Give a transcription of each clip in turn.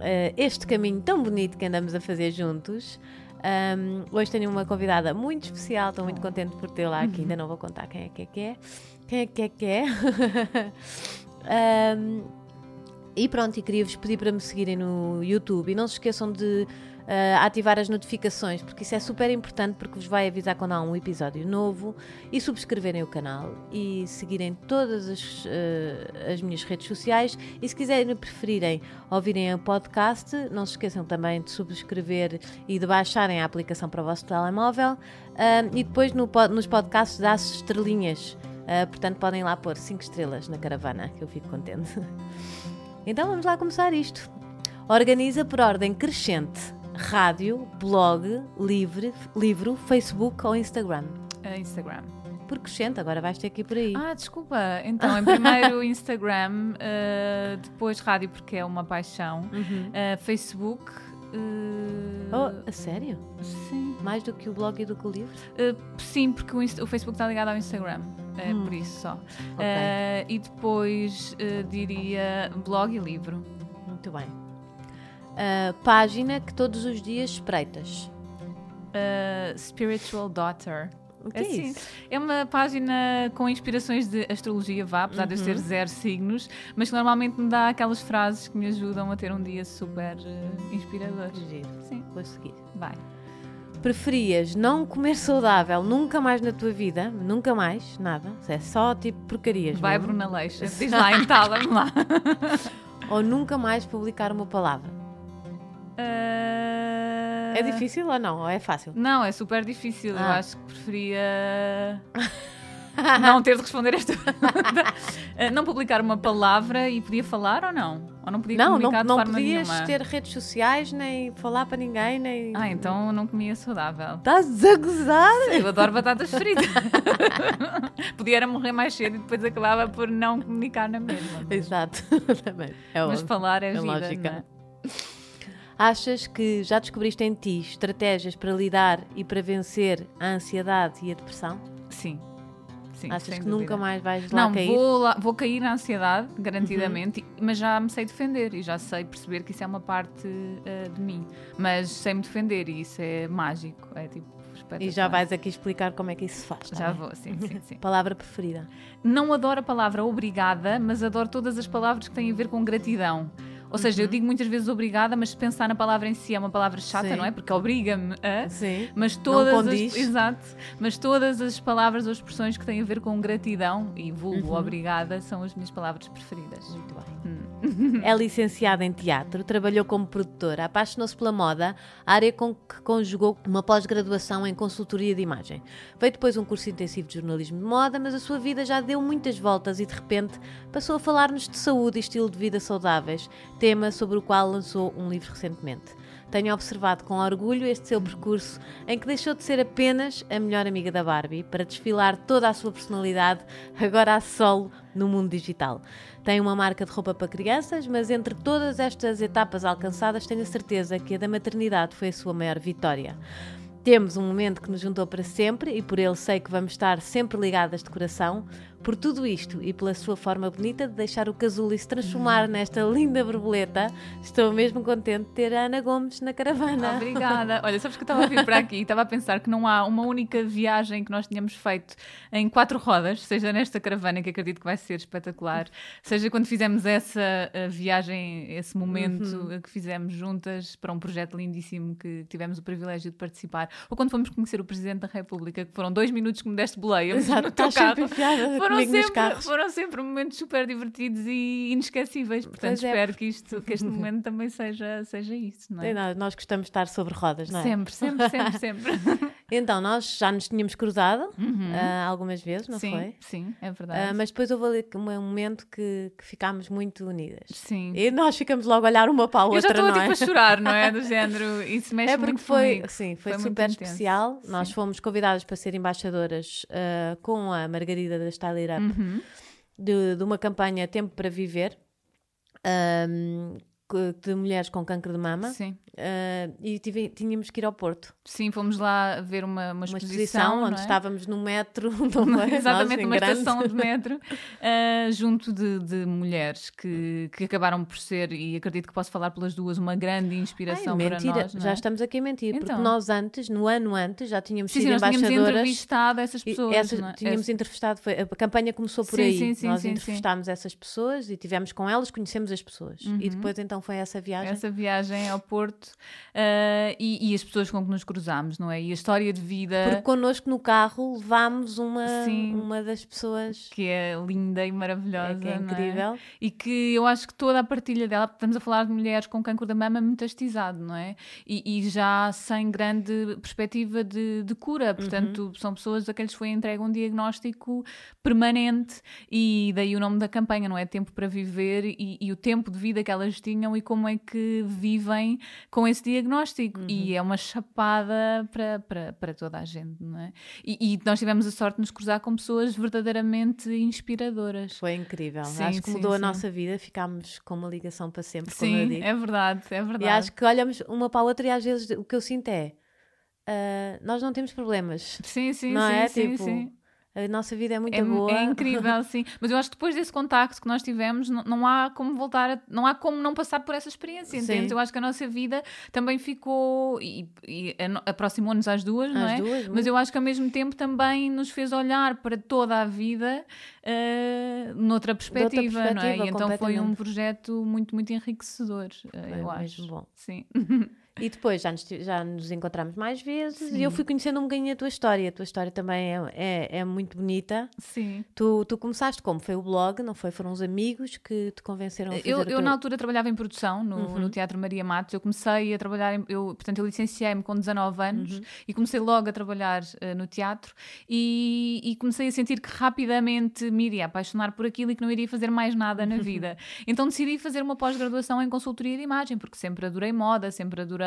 uh, este caminho tão bonito que andamos a fazer juntos. Um, hoje tenho uma convidada muito especial, estou muito contente por tê-la aqui. Ainda não vou contar quem é que é que é. Quem é que é que é? um, e pronto, e queria-vos pedir para me seguirem no YouTube e não se esqueçam de uh, ativar as notificações, porque isso é super importante porque vos vai avisar quando há um episódio novo e subscreverem o canal e seguirem todas as, uh, as minhas redes sociais e se quiserem preferirem ouvirem o podcast, não se esqueçam também de subscrever e de baixarem a aplicação para o vosso telemóvel uh, e depois no, nos podcasts dá-se estrelinhas. Uh, portanto, podem lá pôr 5 estrelas na caravana, que eu fico contente. então vamos lá começar isto. Organiza por ordem crescente rádio, blog, livre, livro, Facebook ou Instagram? Uh, Instagram. Por crescente, agora vais ter que ir por aí. Ah, desculpa. Então, em primeiro Instagram, uh, depois rádio, porque é uma paixão, uhum. uh, Facebook. Uh... Oh, a sério? Sim. Mais do que o blog e do que o livro? Sim, porque o, o, Facebook está ligado ao Instagram. É hum. por isso só. Okay. E depois diria blog e livro. Muito bem uh, página que todos os dias espreitas? Uh, Spiritual Daughter. O que é, é assim, isso? É uma página com inspirações de astrologia, vá, apesar uhum. de eu ser uhum. zero signos, mas que normalmente me dá aquelas frases que me ajudam a ter um dia super uh, inspirador. Giro. Sim. Vou seguir. Vai. Preferias não comer saudável nunca mais na tua vida? Nunca mais? Nada? É só tipo porcarias. Vai, mesmo? Bruna Leixa. Diz lá, entala-me lá. Ou nunca mais publicar uma palavra? Uh... É difícil ou não? Ou é fácil? Não, é super difícil. Ah. Eu acho que preferia. não ter de responder esta pergunta. Uh, não publicar uma palavra e podia falar ou não? Ou não podia não, comunicar não, de forma podias nenhuma? ter redes sociais, nem falar para ninguém, nem... Ah, então não comia saudável. Estás a gozar? Eu adoro batatas fritas. podia era morrer mais cedo e depois acabava por não comunicar na mesma. Exato. Também. É mas falar é, é lógica. Achas que já descobriste em ti estratégias para lidar e para vencer a ansiedade e a depressão? Sim. Sim, Achas que dúvida. nunca mais vais lá não, cair? Vou, lá, vou cair na ansiedade, garantidamente, uhum. mas já me sei defender e já sei perceber que isso é uma parte uh, de mim. Mas sei me defender e isso é mágico. É tipo. E já vais aqui explicar como é que isso se faz. Tá já bem? vou, sim, sim, sim. palavra preferida? Não adoro a palavra obrigada, mas adoro todas as palavras que têm a ver com gratidão. Ou seja, eu uhum. digo muitas vezes obrigada, mas pensar na palavra em si é uma palavra chata, Sim. não é? Porque obriga-me a. Sim. Mas todas as, exato. Mas todas as palavras ou expressões que têm a ver com gratidão e vulgo uhum. obrigada são as minhas palavras preferidas. Muito bem. É licenciada em teatro, trabalhou como produtora, apaixonou-se pela moda, área com que conjugou uma pós-graduação em consultoria de imagem. Veio depois um curso intensivo de jornalismo de moda, mas a sua vida já deu muitas voltas e de repente passou a falar-nos de saúde e estilo de vida saudáveis tema sobre o qual lançou um livro recentemente. Tenho observado com orgulho este seu percurso em que deixou de ser apenas a melhor amiga da Barbie para desfilar toda a sua personalidade agora a solo no mundo digital. Tem uma marca de roupa para crianças, mas entre todas estas etapas alcançadas, tenho a certeza que a da maternidade foi a sua maior vitória. Temos um momento que nos juntou para sempre e por ele sei que vamos estar sempre ligadas de coração. Por tudo isto e pela sua forma bonita de deixar o casulo se transformar nesta linda borboleta, estou mesmo contente de ter a Ana Gomes na caravana. Obrigada. Olha, sabes que eu estava a vir para aqui e estava a pensar que não há uma única viagem que nós tínhamos feito em quatro rodas, seja nesta caravana, que acredito que vai ser espetacular, seja quando fizemos essa eh, viagem, esse momento uhum. que fizemos juntas para um projeto lindíssimo que tivemos o privilégio de participar, ou quando fomos conhecer o Presidente da República, que foram dois minutos que me deste boleia. Exato, estás sempre enfiada foram sempre, foram sempre momentos super divertidos e inesquecíveis. Portanto, é. espero que, isto, que este momento também seja, seja isso. Não é? Nada, nós gostamos de estar sobre rodas, não é? Sempre, sempre, sempre, sempre. Então, nós já nos tínhamos cruzado Uhum. ah, algumas vezes, não sim, foi? sim, é Ah, verdade. mas depois houve ali um momento que, que ficámos muito unidas. Sim. E nós ficamos logo a olhar uma para a Eu outra, já estou não tipo é? a chorar, não é? Do género, isso mexe É porque muito foi, comigo. sim, foi, Foi super especial. Nós Sim. fomos convidadas para ser embaixadoras ah, com a Margarida da Style It Up Uhum. de, de uma campanha Tempo para Viver que- de mulheres com cancro de mama Sim. Ah, e tive- tínhamos que ir ao Porto. Sim, fomos lá ver uma, uma, Uma exposição, onde é? estávamos no metro, é? Exatamente, numa grande. estação de metro, ah, junto de, de mulheres que, que acabaram por ser, e acredito que posso falar pelas duas, uma grande Ai, inspiração para mentira, nós. não já é? estamos aqui a mentir, porque Então. nós antes, no ano antes, já tínhamos Sim, sim, sido nós tínhamos embaixadoras. entrevistado essas pessoas. essas- é? tínhamos entrevistado, foi, a campanha começou por Sim, aí. sim, sim, nós sim, sim. entrevistámos essas pessoas e tivemos com elas, conhecemos as pessoas. E depois então foi essa viagem. Uhum. essa viagem ao Porto ah, e, e as pessoas com que nos cruzámos, não é? E a história de vida Porque connosco no carro levámos uma, Sim. uma das pessoas que é linda e maravilhosa. é, que é não incrível. E que eu acho que toda a partilha dela, estamos a falar de mulheres com cancro da mama metastizado, não é? E, e já sem grande perspectiva de, de cura, portanto, são pessoas a quem lhes foi entregue um diagnóstico permanente e daí o nome da campanha, não é? Tempo para viver e, e o tempo de vida que elas tinham e como é que vivem com esse diagnóstico. E é uma chapada para, para, para toda a gente, não é? E, e nós tivemos a sorte de nos cruzar com pessoas verdadeiramente inspiradoras. Foi incrível. Sim, acho que sim, mudou a sim. nossa vida, ficámos com uma ligação para sempre, Sim, é verdade, é verdade. E acho que olhamos uma para a outra e às vezes o que eu sinto é ah, nós não temos problemas. Sim, sim, não sim, é? sim, tipo, sim. A nossa vida é muito É, boa. é incrível, sim. Mas eu acho que depois desse contacto que nós tivemos, não, não há como voltar, a- não há como não passar por essa experiência, entende? Eu acho que a nossa vida também ficou e, e aproximou-nos às duas, não Às é? duas, Mas eu acho que ao mesmo tempo também nos fez olhar para toda a vida eh, noutra perspectiva, não é? perspectiva, E então foi um projeto muito, muito enriquecedor, Foi eu acho. bom. Sim. E depois já nos, já nos encontramos mais vezes Sim. e eu fui conhecendo um bocadinho a tua história. A tua história também é, é, é muito bonita. Sim. Tu, tu começaste como? Foi o blog, não foi? Foram os amigos que te convenceram a fazer Eu, eu teu... na altura trabalhava em produção no, Uhum. no Teatro Maria Matos. Eu comecei a trabalhar, em- eu, portanto, eu licenciei-me com 19 anos Uhum. e comecei logo a trabalhar eh, no teatro e, e comecei a sentir que rapidamente me iria apaixonar por aquilo e que não iria fazer mais nada na vida. então decidi fazer uma pós-graduação em consultoria de imagem, porque sempre adorei moda, sempre adorei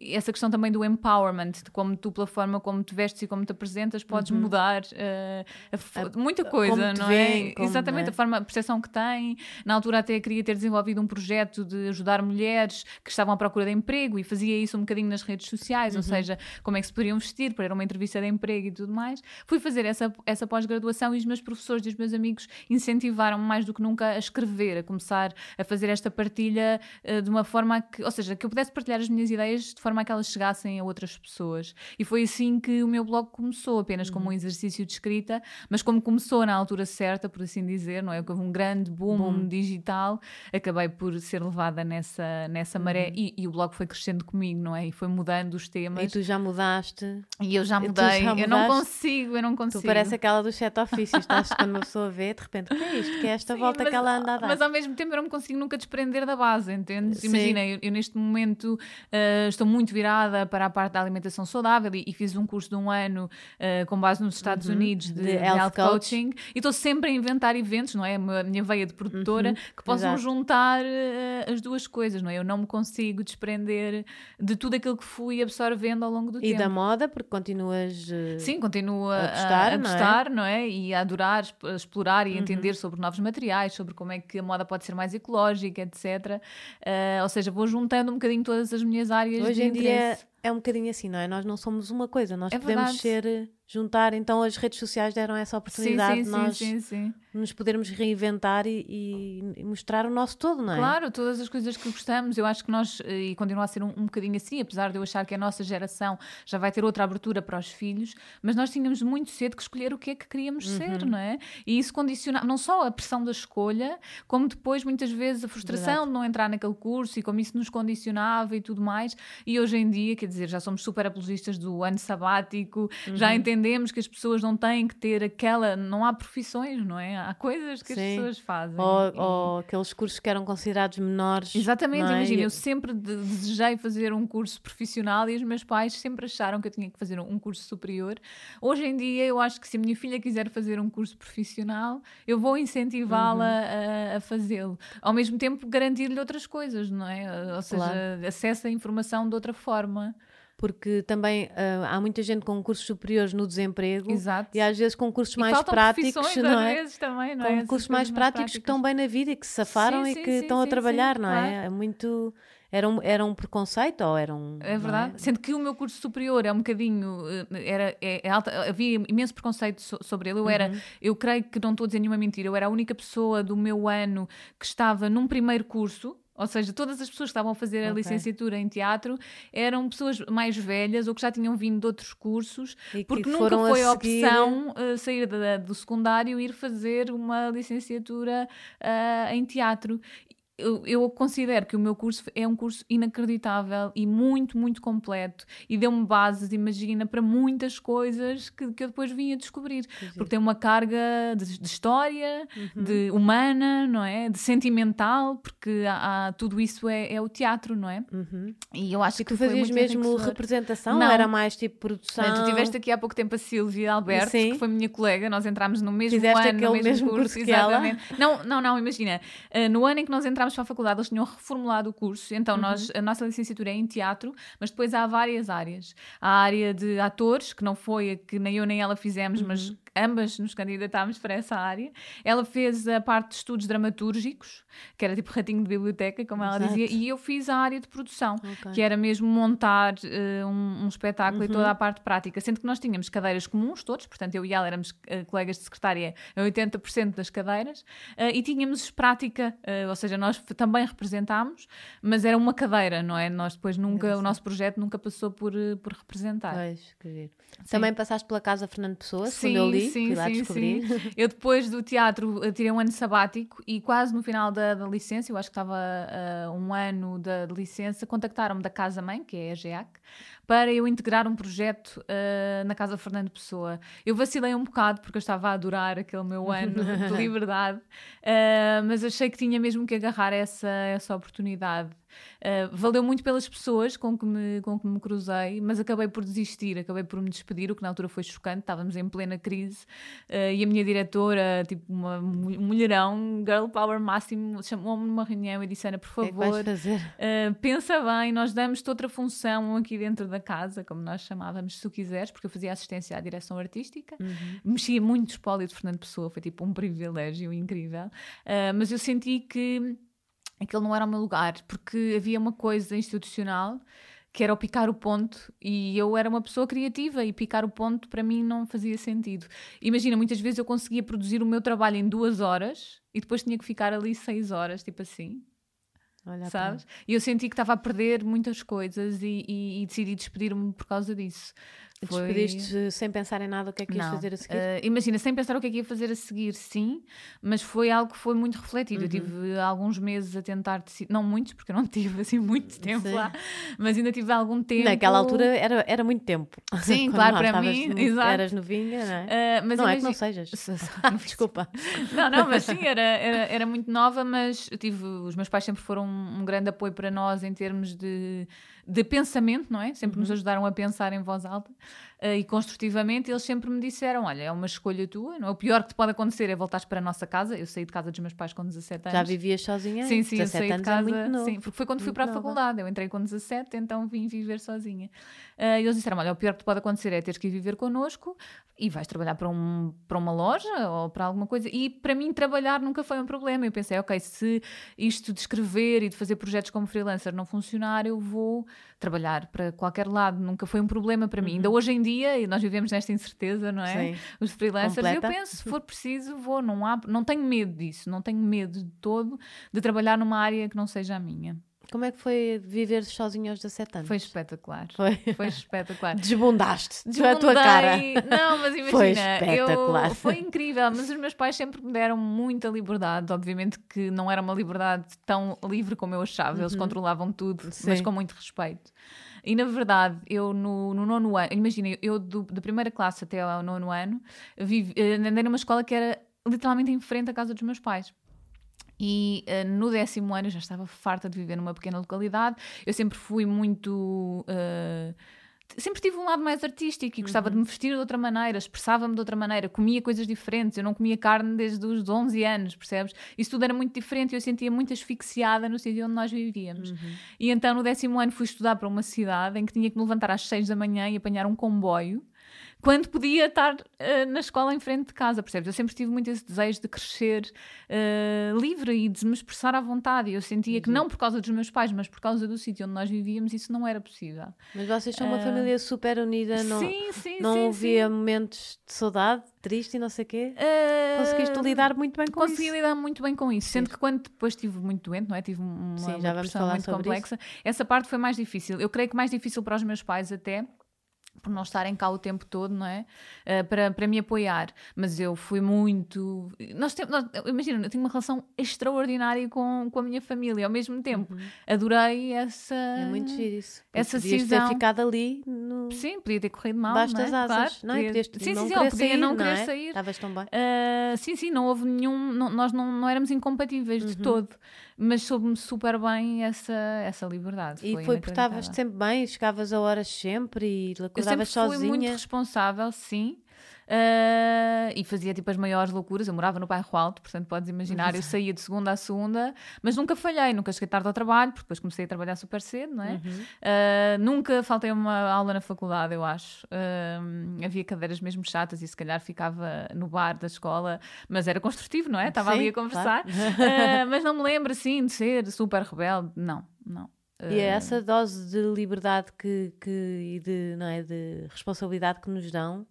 essa questão também do empowerment, de como tu, pela forma como te vestes e como te apresentas, podes mudar eh, a muita coisa, não é? como, Exatamente, é? a forma, a percepção que tem. Na altura até queria ter desenvolvido um projeto de ajudar mulheres que estavam à procura de emprego e fazia isso um bocadinho nas redes sociais, Uhum. ou seja, como é que se poderiam vestir para ir a uma entrevista de emprego e tudo mais. Fui fazer essa, essa pós-graduação e os meus professores e os meus amigos incentivaram-me mais do que nunca a escrever, a começar a fazer esta partilha eh, de uma forma que, ou seja, que eu pudesse partilhar as minhas ideias de forma a que elas chegassem a outras pessoas. E foi assim que o meu blog começou, apenas como Uhum. um exercício de escrita, mas como começou na altura certa, por assim dizer, não é? Que houve um grande boom, Boom. digital, acabei por ser levada nessa, nessa maré e, e o blog foi crescendo comigo, não é? E foi mudando os E temas. tu já mudaste. E eu já e mudei. já eu não consigo, eu não consigo. Tu parece aquela dos sete ofícios. Estás quando uma pessoa vê, de repente, o que é isto? Que é esta Sim, volta mas, que ela anda a dar? Mas ao mesmo tempo eu não me consigo nunca desprender da base, entendes? Sim. Imagina, eu, eu neste momento ah, estou muito virada para a parte da alimentação saudável e, e fiz um curso de um ano ah, com base nos Estados Unidos de, Uhum. De health health, coach. coaching e estou sempre a inventar eventos, não é? A minha- a veia de produtora que possam Uhum. Exato. juntar ah, as duas coisas, não é? Eu não me consigo desprender de tudo aquilo que fui absorvendo ao longo do E tempo. da moda, porque continuas. Sim, continuo a, a gostar, a, não é? gostar, não é? E a adorar a explorar Uhum. e entender sobre novos materiais, sobre como é que a moda pode ser mais ecológica, etc. Ah, ou seja, vou juntando um bocadinho todas as minhas áreas Hoje de em dia interesse. É um bocadinho assim, não é? Nós não somos uma coisa, nós É podemos verdade. ser. eh, juntar, então as redes sociais deram essa Sim, oportunidade sim, de nós sim, sim, sim. nos podermos reinventar e, e- mostrar o nosso todo, não é? Claro, todas as coisas que gostamos, eu acho que nós, eh, e continua a ser um, um bocadinho assim, apesar de eu achar que a nossa geração já vai ter outra abertura para os filhos, mas nós tínhamos muito cedo que escolher o que é que queríamos Uhum. ser, não é? E isso condicionava não só a pressão da escolha, como depois muitas vezes a frustração Verdade. de não entrar naquele curso e como isso nos condicionava e tudo mais. E hoje em dia, quer dizer, já somos super apologistas do ano sabático, Uhum. já entendemos que as pessoas não têm que ter aquela, não há profissões, não é? há coisas que Sim. as pessoas fazem. Ou, e- ou aqueles cursos que eram considerados menores. Exatamente, é? imagina, eu sempre de- desejei fazer um curso profissional e os meus pais sempre acharam que eu tinha que fazer um curso superior. Hoje em dia, eu acho que se a minha filha quiser fazer um curso profissional, eu vou incentivá-la Uhum. a, a fazê-lo. Ao mesmo tempo, garantir-lhe outras coisas, não é? Ou seja, Claro. acesso à informação de outra forma. Porque também ah, há muita gente com cursos superiores no desemprego Exato. e às vezes com cursos E mais práticos, não é? vezes também, não é? com Essas cursos mais práticos que estão bem na vida e que se safaram Sim, e sim, que sim, estão a trabalhar, não é? É muito. Era um, era um preconceito ou era um. É verdade. Sendo que o meu curso superior é um bocadinho. eh, Era, é, é alta, havia imenso preconceito so- sobre ele. Eu era, Uhum. eu creio que não estou a dizer nenhuma mentira, eu era a única pessoa do meu ano que estava num primeiro curso. Ou seja, todas as pessoas que estavam a fazer a licenciatura em teatro eram pessoas mais velhas ou que já tinham vindo de outros cursos, E que porque nunca foi a seguir- opção eh, sair da- do secundário e ir fazer uma licenciatura ah, em teatro. Eu, eu considero que o meu curso é um curso inacreditável e muito, muito completo e deu-me bases, imagina, para muitas coisas que, que eu depois vim a descobrir. Porque tem uma carga de, de história, Uhum. de humana, não é? De sentimental, porque há, há- tudo isso é, é o teatro, não é? Uhum. E eu acho E que tu fazias mesmo representação Não. ou era mais tipo produção? Bem, tu tiveste aqui há pouco tempo a Silvia Alberto, Sim. que foi minha colega, nós entramos no mesmo Fizeste ano, no mesmo, mesmo curso, curso que ela? exatamente. Não, não, não, imagina, eh, no ano em que nós entramos para a faculdade, eles tinham reformulado o curso, então Uhum. nós, a nossa licenciatura é em teatro, mas depois há várias áreas. Há a área de atores, que não foi a que nem eu nem ela fizemos, Uhum. mas ambas nos candidatámos para essa área. Ela fez a parte de estudos dramatúrgicos, que era tipo ratinho de biblioteca, como ela Exato. dizia, e eu fiz a área de produção, Ok. que era mesmo montar eh, um, um espetáculo e Uhum. toda a parte prática, sendo que nós tínhamos cadeiras comuns todos, portanto eu e ela éramos eh, colegas de secretária a 80% das cadeiras, eh, e tínhamos prática, ou seja, nós também representámos, mas era uma cadeira, não é? Nós depois nunca, o nosso projeto nunca passou por, por representar. Pois, que giro. Também passaste pela casa Fernando Pessoa, Sim, segundo eu li, sim, fui lá sim, descobrir. sim. Eu depois do teatro eh, tirei um ano sabático e quase no final da, da licença, eu acho que estava ah, um ano da, de licença, contactaram-me da Casa Mãe, que é a GEAC, para eu integrar um projeto ah, na Casa Fernando Pessoa. Eu vacilei um bocado porque eu estava a adorar aquele meu ano de liberdade, ah, mas achei que tinha mesmo que agarrar essa, essa oportunidade. Uh, valeu muito pelas pessoas com que, me, com que me cruzei, mas acabei por desistir, acabei por me despedir, o que na altura foi chocante. Estávamos em plena crise uh, e a minha diretora, tipo uma mu- mulherão, girl power máximo, chamou-me numa reunião e disse: Ana, por é favor? Uh, pensa bem, nós damos-te outra função aqui dentro da casa, como nós chamávamos, se tu quiseres, porque eu fazia assistência à direção artística, mexia muito espólio de Fernando Pessoa, foi tipo um privilégio incrível, mas eu senti que aquele não era o meu lugar, porque havia uma coisa institucional que era o picar o ponto e eu era uma pessoa criativa e picar o ponto para mim não fazia sentido. Imagina, muitas vezes eu conseguia produzir o meu trabalho em duas horas e depois tinha que ficar ali seis horas, tipo assim Olha sabes? E eu senti que estava a perder muitas coisas e, e- e decidi despedir-me por causa disso. Foi- Despediste sem pensar em nada o que é que ias Não. fazer a seguir? Eh, imagina, sem pensar o que é que ia fazer a seguir, sim, mas foi algo que foi muito refletido. Uhum. Eu tive alguns meses a tentar decidir, não muitos, porque eu não tive assim muito tempo Sim. lá, mas ainda tive algum tempo. Naquela altura era, era muito tempo. Sim, claro, para mim, no- exato. Eras novinha, não é? Eh, mas não é que não sejas. Se- se- Desculpa. Não, não, mas sim, era, era, era muito nova, mas tive, os meus pais sempre foram um, um grande apoio para nós em termos de, de pensamento, não é? Sempre Uhum. nos ajudaram a pensar em voz alta e construtivamente. Eles sempre me disseram: Olha, é uma escolha tua, não é? o pior que te pode acontecer é voltares para a nossa casa. Eu saí de casa dos meus pais com 17 anos. Já vivias sozinha? Sim, sim, eu 17 saí de anos é casa. novo. sim, porque foi quando fui para a nova. faculdade. Eu entrei com 17, então vim viver sozinha. E eles disseram: Olha, o pior que te pode acontecer é teres que ir viver connosco e vais trabalhar para, um, para uma loja ou para alguma coisa. E para mim, trabalhar nunca foi um problema. Eu pensei: Ok, se isto de escrever e de fazer projetos como freelancer não funcionar, eu vou trabalhar para qualquer lado. Nunca foi um problema para mim. Ainda hoje em dia, e nós vivemos nesta incerteza, não é? Uhum. Sim. Os freelancers, Completa. eu penso, se for preciso, vou. Não, há, não tenho medo disso, não tenho medo de todo de trabalhar numa área que não seja a minha. Como é que foi viver sozinha aos 17 anos? Foi espetacular. Foi. Foi espetacular. Desbundaste. a tua cara. Desbundei. Não, mas imagina, Foi espetacular. eu, foi incrível, mas os meus pais sempre me deram muita liberdade. Obviamente que não era uma liberdade tão livre como eu achava, eles controlavam tudo, mas Uhum. Sim. com muito respeito. E na verdade, eu no, no nono ano, imagina, eu do, da primeira classe até ao nono ano, vivi, eh, andei numa escola que era literalmente em frente à casa dos meus pais. E uh, no décimo ano eu já estava farta de viver numa pequena localidade. Eu sempre fui muito. Uh, sempre tive um lado mais artístico e gostava uhum. de me vestir de outra maneira, expressava-me de outra maneira, comia coisas diferentes. Eu não comia carne desde os 11 anos, percebes? Isso tudo era muito diferente e eu sentia muito asfixiada no sítio onde nós vivíamos. Uhum. E então no décimo ano fui estudar para uma cidade em que tinha que me levantar às 6 da manhã e apanhar um comboio quando podia estar uh, na escola em frente de casa, percebes? Eu sempre tive muito esse desejo de crescer uh, livre e de me expressar à vontade. E eu sentia uhum. que não por causa dos meus pais, mas por causa do sítio onde nós vivíamos, isso não era possível. Mas vocês são uma uh, família super unida, não, sim, sim, não sim, havia sim. momentos de saudade, triste e não sei o quê? Conseguiste lidar muito bem com consegui isso? Consegui lidar muito bem com isso, sendo que quando depois estive muito doente, não é? Tive uma, sim, uma muito complexa. Isso. Essa parte foi mais difícil. Eu creio que mais difícil para os meus pais até por não estarem cá o tempo todo, não é? Uh, para, para me apoiar. Mas eu fui muito. Nós temos, nós, imagina, eu tenho uma relação extraordinária com, com a minha família ao mesmo tempo. Uhum. Adorei essa. É muito giro isso. Essa Podias decisão. ter ficado ali. No... Sim, podia ter corrido mal. Não é? das asas. Claro, não? Podias, sim, não sim, querer podia sair, não querer não é? sair. Estavas tão bem. Uh, sim, sim, não houve nenhum. Não, nós não, não éramos incompatíveis uhum. de todo. Mas soube-me super bem essa, essa liberdade. E foi, foi porque estavas sempre bem, chegavas a horas sempre e acordavas sozinha. Eu sempre fui muito responsável, sim. Uh, e fazia tipo as maiores loucuras. Eu morava no bairro Alto, portanto podes imaginar, eu saía de segunda a segunda, mas nunca falhei, nunca cheguei tarde ao trabalho, porque depois comecei a trabalhar super cedo, não é? Uhum. Uh, nunca faltei uma aula na faculdade, eu acho. Uh, havia cadeiras mesmo chatas e se calhar ficava no bar da escola, mas era construtivo, não é? Estava ali a conversar. Claro. mas não me lembro assim de ser super rebelde, não, não. E é essa dose de liberdade que, que, e de, não é, de responsabilidade que nos dão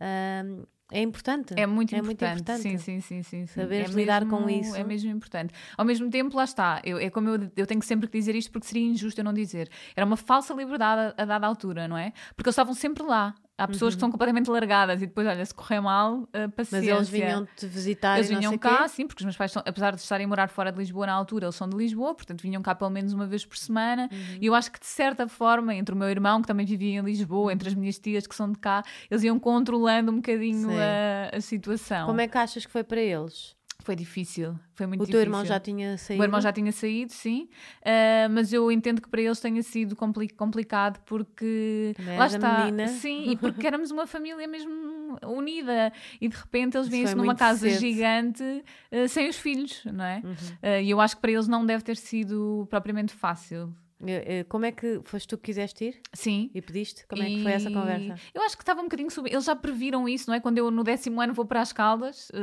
um, é importante. É muito, é importante. muito importante. Sim, sim, sim, sim. sim. Saber é lidar mesmo, com isso. É mesmo importante. Ao mesmo tempo, lá está. Eu, é como eu, eu tenho sempre que dizer isto porque seria injusto eu não dizer. Era uma falsa liberdade a, a dada altura, não é? Porque eles estavam sempre lá. Há pessoas uhum. que são completamente largadas e depois, olha, se correr mal, uh, paciência. Mas eles vinham-te visitar Eles vinham cá, quê? sim, porque os meus pais, são, apesar de estarem a morar fora de Lisboa na altura, eles são de Lisboa, portanto vinham cá pelo menos uma vez por semana. Uhum. E eu acho que, de certa forma, entre o meu irmão, que também vivia em Lisboa, entre as minhas tias, que são de cá, eles iam controlando um bocadinho a, a situação. Como é que achas que foi para eles? Foi difícil, foi muito o difícil. O teu irmão já tinha saído? O meu irmão já tinha saído, sim, uh, mas eu entendo que para eles tenha sido compli complicado porque Também lá está, menina. sim, e porque éramos uma família mesmo unida e de repente eles vêm-se numa casa cedo. gigante uh, sem os filhos, não é? Uhum. Uh, e eu acho que para eles não deve ter sido propriamente fácil. Como é que foste tu que quiseste ir? Sim. E pediste? Como é que foi essa conversa? Eu acho que estava um bocadinho sub... Eles já previram isso, não é? Quando eu no décimo ano vou para as Caldas, uh,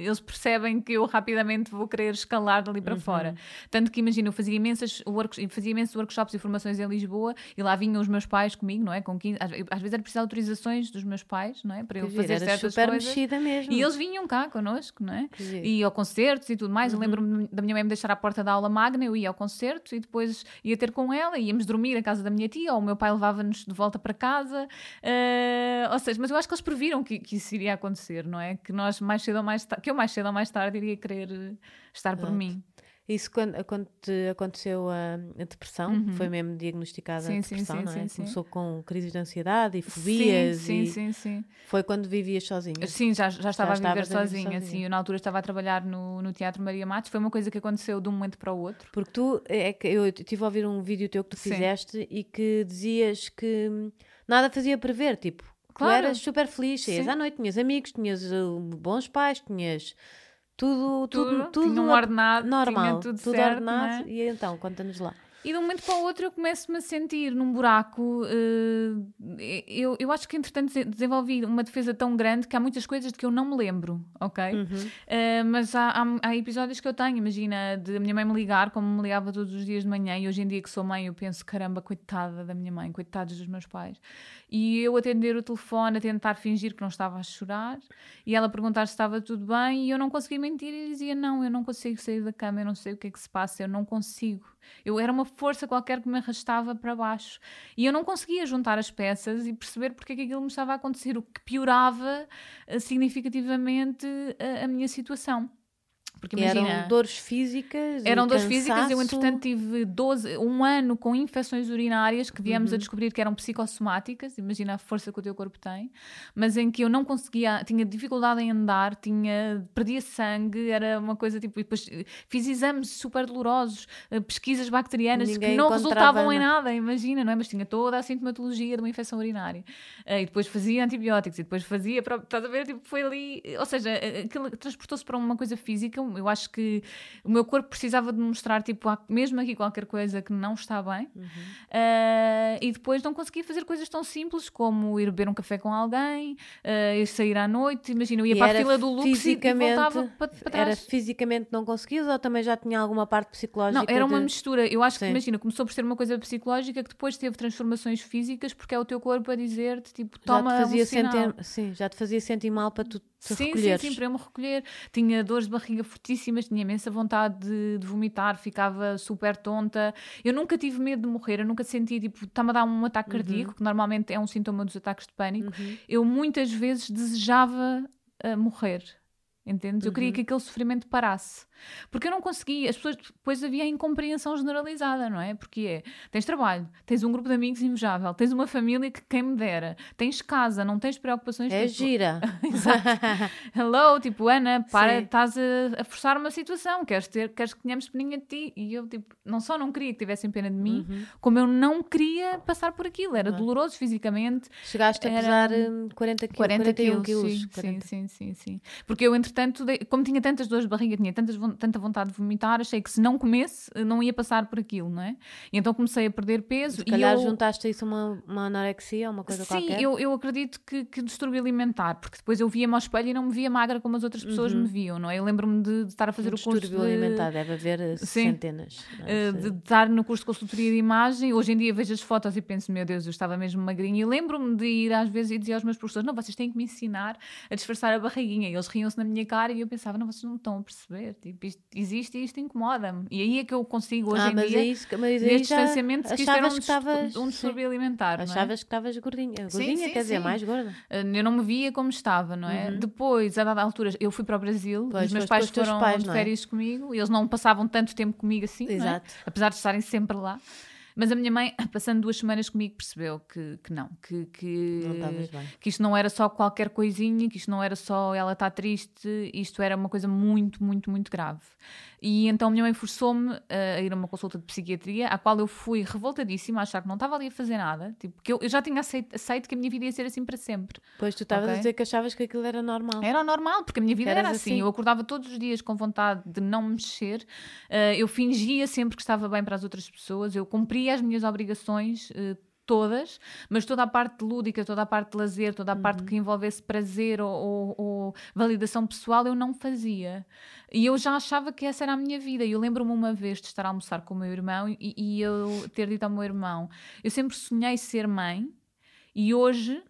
eles percebem que eu rapidamente vou querer escalar dali para uhum. fora. Tanto que imagina, eu fazia, imensas work... fazia imensos workshops e formações em Lisboa e lá vinham os meus pais comigo, não é? Com 15... às, às vezes era preciso autorizações dos meus pais, não é? Para eu fazer era certas super coisas. mexida mesmo. E eles vinham cá connosco, não é? E ao concertos e tudo mais. Uhum. Eu lembro-me da minha mãe me deixar à porta da aula magna, eu ia ao concerto e depois ia ter com ela, íamos dormir dormir à casa da minha tia, ou o meu pai levava-nos de volta para casa. Uh, ou seja, mas eu acho que eles previram que, que, isso iria acontecer, não é? Que nós mais cedo ou mais que eu mais cedo ou mais tarde iria querer estar por mim. Isso quando, quando te aconteceu a, a depressão, uhum. foi mesmo diagnosticada sim, a depressão, sim, sim, não é? Começou com crises de ansiedade e fobias. Sim, e sim, sim. Foi quando vivias sozinha? Sim, já, já estava já a viver sozinha, sozinha. Sim, eu na altura estava a trabalhar no, no Teatro Maria Matos. Foi uma coisa que aconteceu de um momento para o outro. Porque tu, é que eu tive a ouvir um vídeo teu que tu fizeste e que dizias que nada fazia prever, tipo, claro. tu eras super feliz, ias à noite, tinhas amigos, tinhas uh, bons pais, tinhas tudo, tudo, tudo, tudo tinha um ordenado, normal, tudo, tudo certo, ordenado. É? E então, conta-nos lá. E de um momento para o outro eu começo-me a sentir num buraco. Uh, eu, eu acho que, entretanto, desenvolvi uma defesa tão grande que há muitas coisas de que eu não me lembro, ok? Uhum. Uh, mas há, há, há, episódios que eu tenho, imagina, de a minha mãe me ligar, como me ligava todos os dias de manhã, e hoje em dia que sou mãe, eu penso, caramba, coitada da minha mãe, coitados dos meus pais. E eu atender o telefone, a tentar fingir que não estava a chorar, e ela perguntar se estava tudo bem, e eu não conseguia mentir, e dizia, não, eu não consigo sair da cama, eu não sei o que é que se passa, eu não consigo. Eu era uma força qualquer que me arrastava para baixo. E eu não conseguia juntar as peças e perceber porque é que aquilo me estava a acontecer, o que piorava uh, significativamente a, a minha situação. Porque imagina, eram dores físicas. eram dores físicas. Eu, cansaço. entretanto, tive 12, um ano com infecções urinárias que viemos Uhum. a descobrir que eram psicossomáticas. Imagina a força que o teu corpo tem. Mas em que eu não conseguia, tinha dificuldade em andar, tinha, perdia sangue, era uma coisa tipo. E depois eh, fiz exames super dolorosos, eh, pesquisas bacterianas Ninguém que não resultavam em nada. imagina, não é? Mas tinha toda a sintomatologia de uma infecção urinária. Eh, e depois fazia antibióticos, e depois fazia. Estás a ver? Tipo, foi ali. Ou seja, transportou-se para uma coisa física. Eu acho que o meu corpo precisava de mostrar, tipo, há mesmo aqui qualquer coisa que não está bem. Uhum. Eh, e depois não conseguia fazer coisas tão simples como ir beber um café com alguém, ir sair à noite. Imagina, eu ia E para a fila do Lux e- voltava para, para trás. Era fisicamente não conseguias ou também já tinha alguma parte psicológica? Não, era uma de- mistura. Eu acho que, Sim. imagina, começou por ser uma coisa psicológica que depois teve transformações físicas porque é o teu corpo a dizer-te, tipo, já toma te fazia um sentir, sim, já te fazia sentir mal para tu Sim, sim, recolheres. sim, para eu me recolher. Tinha dores de barriga fortíssimas, tinha imensa vontade de, de vomitar, ficava super tonta. Eu nunca tive medo de morrer, eu nunca senti, tipo, está-me a dar um ataque Uhum. cardíaco, que normalmente é um sintoma dos ataques de pânico. Eu muitas vezes desejava ah, morrer. Entendes? Eu queria Uhum. que aquele sofrimento parasse. Porque eu não conseguia. As pessoas, depois havia a incompreensão generalizada, não é? Porque é, tens trabalho, tens um grupo de amigos invejável, tens uma família que quem me dera, tens casa, não tens preocupações. É tipo, gira. Hello, tipo, Ana, para, Sim. estás a, a forçar uma situação, queres, ter, queres que tenhamos peninha de ti. E eu, tipo, não só não queria que tivessem pena de mim, Uhum. como eu não queria passar por aquilo. Era é? doloroso fisicamente. Chegaste a pesar hum, 40 quilos, 40 41 quilos, quilos. sim, 40. sim, sim, sim, sim. Porque eu, entretanto, como tinha tantas dores de barriga, tinha tantas, tanta vontade de vomitar, achei que se não comesse, eh, não ia passar por aquilo, não é? E então comecei a perder peso. Se e calhar eu... juntaste a isso uma, uma anorexia, uma coisa Sim, qualquer. eu, eu acredito que, que distúrbio alimentar, porque depois eu via-me ao espelho e não me via magra como as outras pessoas me viam, não é? Eu lembro-me de, de estar a fazer um o curso distúrbio de, alimentar, deve haver eh, Sim. centenas. é? eh, Se- de estar no curso de consultoria de imagem. Hoje em dia vejo as fotos e penso, meu Deus, eu estava mesmo magrinha. E lembro-me de ir às vezes e dizer aos meus professores: não, vocês têm que me ensinar a disfarçar a barriguinha. E eles riam-se na minha cara e eu pensava: não, vocês não estão a perceber. Tipo, isto existe e isto incomoda-me. E aí é que eu consigo hoje ah, em mas dia. é isso, mas Neste distanciamento, que isto era um, que estavas um distúrbio alimentar. é? achavas que estavas gordinha. Gordinha sim, quer dizer, sim. mais gorda. Uh, Eu não me via como estava, não é? Depois, a dada altura, eu fui para o Brasil, Pois, os meus pais foram pais, de é? férias comigo, e eles não passavam tanto tempo comigo assim, é? Exato. apesar de estarem sempre lá. Mas a minha mãe, passando duas semanas comigo, percebeu que, que não, que, que, Não que isto não era só qualquer coisinha, que isto não era só ela está triste, isto era uma coisa muito, muito, muito grave. E então a minha mãe forçou-me a ir a uma consulta de psiquiatria, à qual eu fui revoltadíssima, a achar que não estava ali a fazer nada, tipo, que eu, eu já tinha aceito, aceito que a minha vida ia ser assim para sempre. Pois tu estavas Ok. a dizer que achavas que aquilo era normal. Era normal, porque a minha vida Eras era assim. assim. Eu acordava todos os dias com vontade de não me mexer. Eh, eu fingia sempre que estava bem para as outras pessoas. Eu cumpria as minhas obrigações. eh, Todas, mas toda a parte lúdica, toda a parte de lazer, toda a parte Uhum. que envolvesse prazer ou, ou- ou validação pessoal, eu não fazia. E eu já achava que essa era a minha vida. E eu lembro-me uma vez de estar a almoçar com o meu irmão e, e eu ter dito ao meu irmão: Eu sempre sonhei ser mãe, e hoje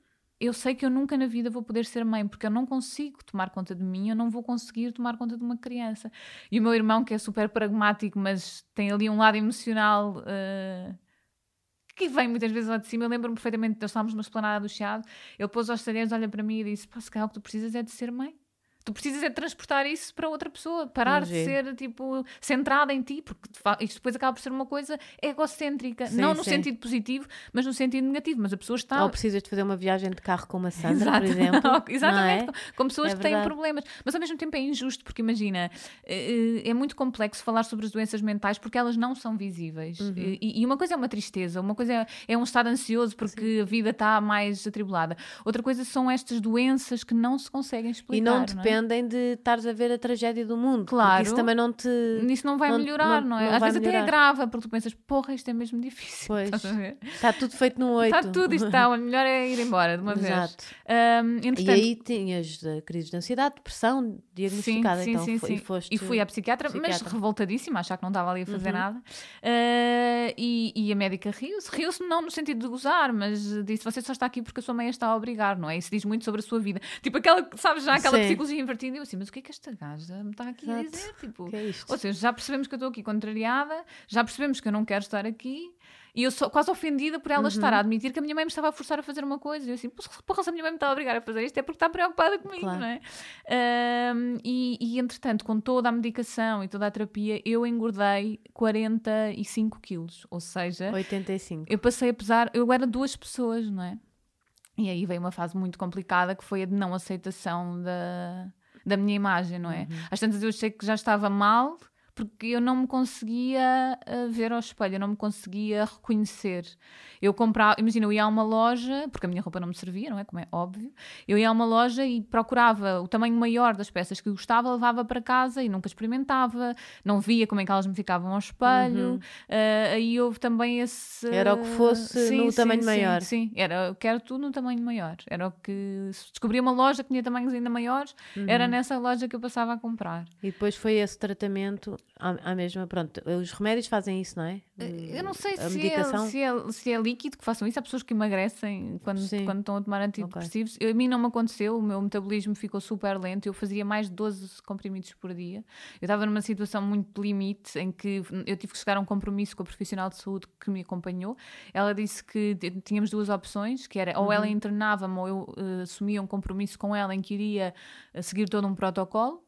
eu sei que eu nunca na vida vou poder ser mãe, porque eu não consigo tomar conta de mim, eu não vou conseguir tomar conta de uma criança. E o meu irmão, que é super pragmático, mas tem ali um lado emocional. eh, que vem muitas vezes lá de cima, eu lembro-me perfeitamente, nós estávamos numa esplanada do Chiado, ele pôs aos talheres, olha para mim e disse: Pá, se calhar o que tu precisas é de ser mãe. Tu precisas é transportar isso para outra pessoa, parar de ser tipo centrada em ti, porque isto depois acaba por ser uma coisa egocêntrica, Sim, não no sim. sentido positivo, mas no sentido negativo. Mas a pessoa está Ou precisas de fazer uma viagem de carro com uma Sandra, Exato. por exemplo. Exatamente, não com, é? com pessoas É que têm problemas. Mas ao mesmo tempo é injusto, porque imagina, eh, é muito complexo falar sobre as doenças mentais porque elas não são visíveis. Uhum. E, e uma coisa é uma tristeza, uma coisa é, é um estado ansioso porque a vida está mais atribulada. Outra coisa são estas doenças que não se conseguem explicar. E não é? Dependem de estares a ver a tragédia do mundo. Claro. Isso também não te. Isso não vai não- melhorar, não, não- é? não Às vezes até é melhorar. grave, porque tu pensas, porra, isto é mesmo difícil. Pois. Estás a ver? Está tudo feito num oito. Está tudo, isto está, o melhor é ir embora de uma vez. Exato. Ahm, E entretanto, aí tinhas crises de ansiedade, depressão diagnosticada. Sim, então sim, sim. E, foste... E fui à psiquiatra, mas psiquiatra. Uhum. revoltadíssima, achar que não estava ali a fazer nada. Ah, e, e a médica riu-se. Riu-se não no sentido de gozar, mas disse: Você só está aqui porque a sua mãe a está a obrigar, não é? Isso diz muito sobre a sua vida. Tipo, aquela, sabes, já aquela Sim. psicologia invertida. E eu assim: Mas o que é que esta gaja me está aqui a Exato. dizer? Tipo, é ou seja, já percebemos que eu estou aqui contrariada, já percebemos que eu não quero estar aqui. E eu sou quase ofendida por ela uhum. estar a admitir que a minha mãe me estava a forçar a fazer uma coisa. E eu assim, porra, se a minha mãe me está a obrigar a fazer isto é porque está preocupada comigo, claro. não é? Um, e, e, entretanto, com toda a medicação e toda a terapia, eu engordei 45 quilos. Ou seja, 85. Eu passei a pesar, eu era duas pessoas, não é? E aí veio uma fase muito complicada que foi a de não aceitação da, da minha imagem, não é? Uhum. Às tantas eu achei que já estava mal porque eu não me conseguia uh, ver ao espelho, eu não me conseguia reconhecer. Eu comprava, imagina, eu ia a uma loja, porque a minha roupa não me servia, não é? Como é óbvio. Eu ia a uma loja e procurava o tamanho maior das peças que gostava, levava para casa e nunca experimentava, não via como é que elas me ficavam ao espelho. Uhum. Uh, aí houve também esse. Era o que fosse sim, no sim, tamanho sim, maior. Sim, era, eu quero tudo no tamanho maior. Era o que. Se descobria uma loja que tinha tamanhos ainda maiores, uhum. era nessa loja que eu passava a comprar. E depois foi esse tratamento à, mesma, pronto, os remédios fazem isso, não é? Eu não sei se, é, se, é, se é líquido que façam isso. Há pessoas que emagrecem quando, quando estão a tomar antidepressivos. Okay. Eu, a mim não me aconteceu, o meu metabolismo ficou super lento. Eu fazia mais de 12 comprimidos por dia. Eu estava numa situação muito limite em que eu tive que chegar a um compromisso com a profissional de saúde que me acompanhou. Ela disse que tínhamos duas opções, que era ou ela uhum. internava-me ou eu uh, assumia um compromisso com ela em que iria uh, seguir todo um protocolo.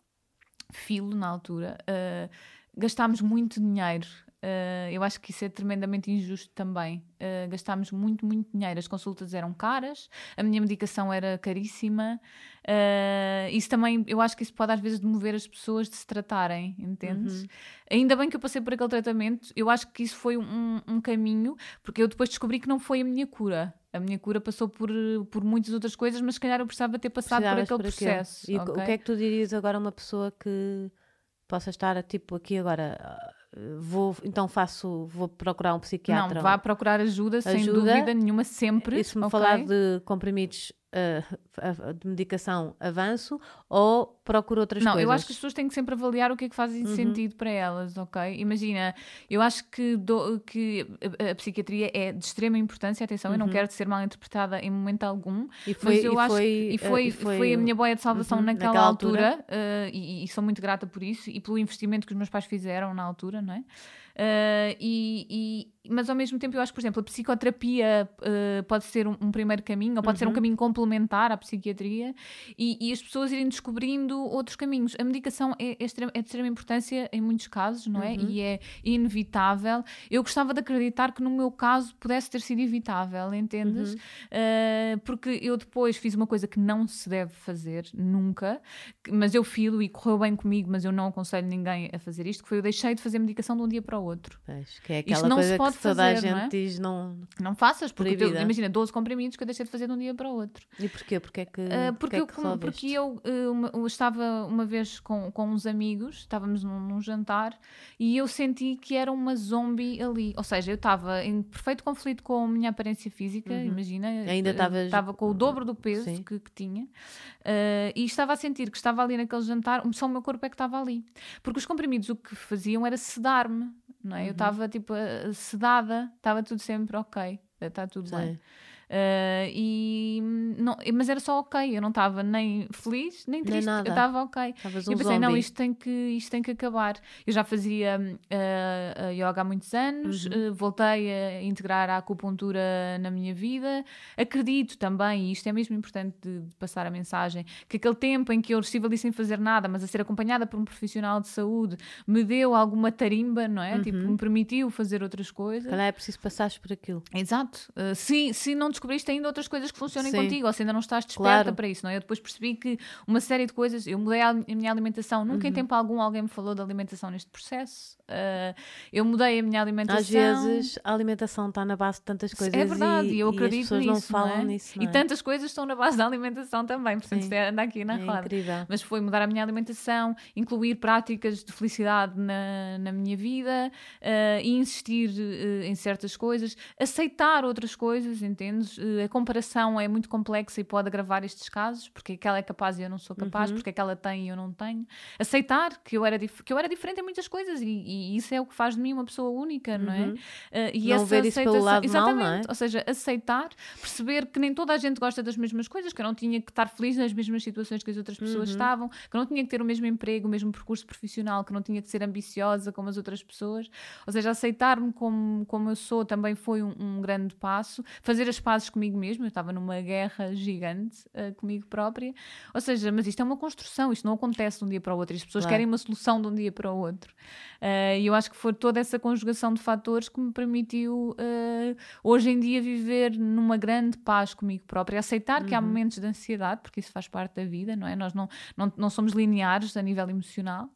Filo na altura. Uh, gastámos muito dinheiro. Uh, eu acho que isso é tremendamente injusto também. Uh, gastámos muito, muito dinheiro. As consultas eram caras, a minha medicação era caríssima. Uh, isso também, eu acho que isso pode às vezes demover as pessoas de se tratarem, entendes? Uhum. Ainda bem que eu passei por aquele tratamento, eu acho que isso foi um, um caminho, porque eu depois descobri que não foi a minha cura. A minha cura passou por, por muitas outras coisas, mas se calhar eu precisava ter passado por aquele por processo. E okay? o que é que tu dirias agora a uma pessoa que possa estar tipo aqui agora vou então faço vou procurar um psiquiatra não vá procurar ajuda, ajuda sem dúvida nenhuma sempre e se me okay? falar de comprimidos uh, de medicação avanço ou procuro outras não, coisas? Não, eu acho que as pessoas têm que sempre avaliar o que é que faz uhum. sentido para elas, ok? Imagina, eu acho que, do, que a, a, psiquiatria é de extrema importância, atenção, uhum. eu não uhum. quero ser mal interpretada em momento algum, e foi, mas eu e acho foi, e foi, e foi, foi, a minha boia de salvação uhum, naquela, naquela, altura, altura uh, e, e sou muito grata por isso e pelo investimento que os meus pais fizeram na altura, não é? Uh, e, mas ao mesmo tempo eu acho que, por exemplo, a psicoterapia uh, pode ser um, um, primeiro caminho, ou pode uhum. ser um uhum. caminho complementar à psiquiatria, e, e, as pessoas irem descobrindo outros caminhos. A medicação é, é, extrema, é de extrema importância em muitos casos, não é? Uhum. E é inevitável. Eu gostava de acreditar que no meu caso pudesse ter sido evitável, entendes? Uhum. Uh, porque eu depois fiz uma coisa que não se deve fazer nunca, mas eu filo e correu bem comigo, mas eu não aconselho ninguém a fazer isto, que foi eu deixei de fazer medicação de um dia para o outro. Pois, que é aquela Isto não coisa se pode toda fazer, a gente não é? diz não... Não faças, porque eu, imagina, 12 comprimidos que eu deixei de fazer de um dia para o outro. E porquê? Porque é que, uh, porque, porque, eu, que porque eu, uh, uma, eu, estava uma vez com, com uns amigos, estávamos num, num, jantar, e eu senti que era uma zombie ali. Ou seja, eu estava em perfeito conflito com a minha aparência física, uhum. imagina. Ainda estavas... Estava com o dobro do peso que, que, tinha. Uh, e estava a sentir que estava ali naquele jantar, só o meu corpo é que estava ali. Porque os comprimidos o que faziam era sedar-me não é? Uhum. Eu estava tipo sedada, estava tudo sempre ok, está tudo Sim. bem. Uh, e não, mas era só ok, eu não estava nem feliz nem triste, nem eu estava ok. Estavas um eu pensei, zombie. não, isto tem, que, isto tem que acabar. Eu já fazia uh, yoga há muitos anos, uhum. uh, voltei a integrar a acupuntura na minha vida. Acredito também, e isto é mesmo importante de, de, passar a mensagem, que aquele tempo em que eu estive ali sem fazer nada, mas a ser acompanhada por um profissional de saúde, me deu alguma tarimba, não é? Tipo, uhum. Tipo, me permitiu fazer outras coisas. Calhar é preciso passares por aquilo. Exato. se, se não descobriste ainda outras coisas que funcionem Sim. contigo, ou se ainda não estás desperta claro. para isso, não é? Eu depois percebi que uma série de coisas, eu mudei a minha alimentação, nunca uhum. em tempo algum alguém me falou de alimentação neste processo. Uh, eu mudei a minha alimentação. Às vezes a alimentação está na base de tantas coisas. É verdade, e eu acredito e as pessoas nisso. Não falam não é? nisso. Não é? E tantas coisas estão na base da alimentação também, portanto, isto é, anda aqui na é roda. Incrível. Mas foi mudar a minha alimentação, incluir práticas de felicidade na, na minha vida uh, e insistir uh, em certas coisas, aceitar outras coisas, entendes? Uh, a comparação é muito complexa e pode agravar estes casos, porque aquela é capaz e eu não sou capaz, Uhum. porque aquela tem e eu não tenho. Aceitar que eu era, que eu era diferente em muitas coisas e, e isso é o que faz de mim uma pessoa única, não é? Uhum. Uh, e Não essa ver isso pelo aceitação- lado Exatamente. não é? Ou seja, aceitar, perceber que nem toda a gente gosta das mesmas coisas, que eu não tinha que estar feliz nas mesmas situações que as outras pessoas Uhum. estavam, que eu não tinha que ter o mesmo emprego, o mesmo percurso profissional, que eu não tinha que ser ambiciosa como as outras pessoas. Ou seja, aceitar-me como, como eu sou também foi um, um grande passo. Fazer as pazes comigo mesmo, eu estava numa guerra gigante uh, comigo própria. Ou seja, mas isto é uma construção, isto não acontece de um dia para o outro. As pessoas Claro. querem uma solução de um dia para o outro. Uh, E eu acho que foi toda essa conjugação de fatores que me permitiu uh, hoje em dia viver numa grande paz comigo própria, aceitar que há Uhum. momentos de ansiedade, porque isso faz parte da vida, não é? Nós não, não, não somos lineares a nível emocional.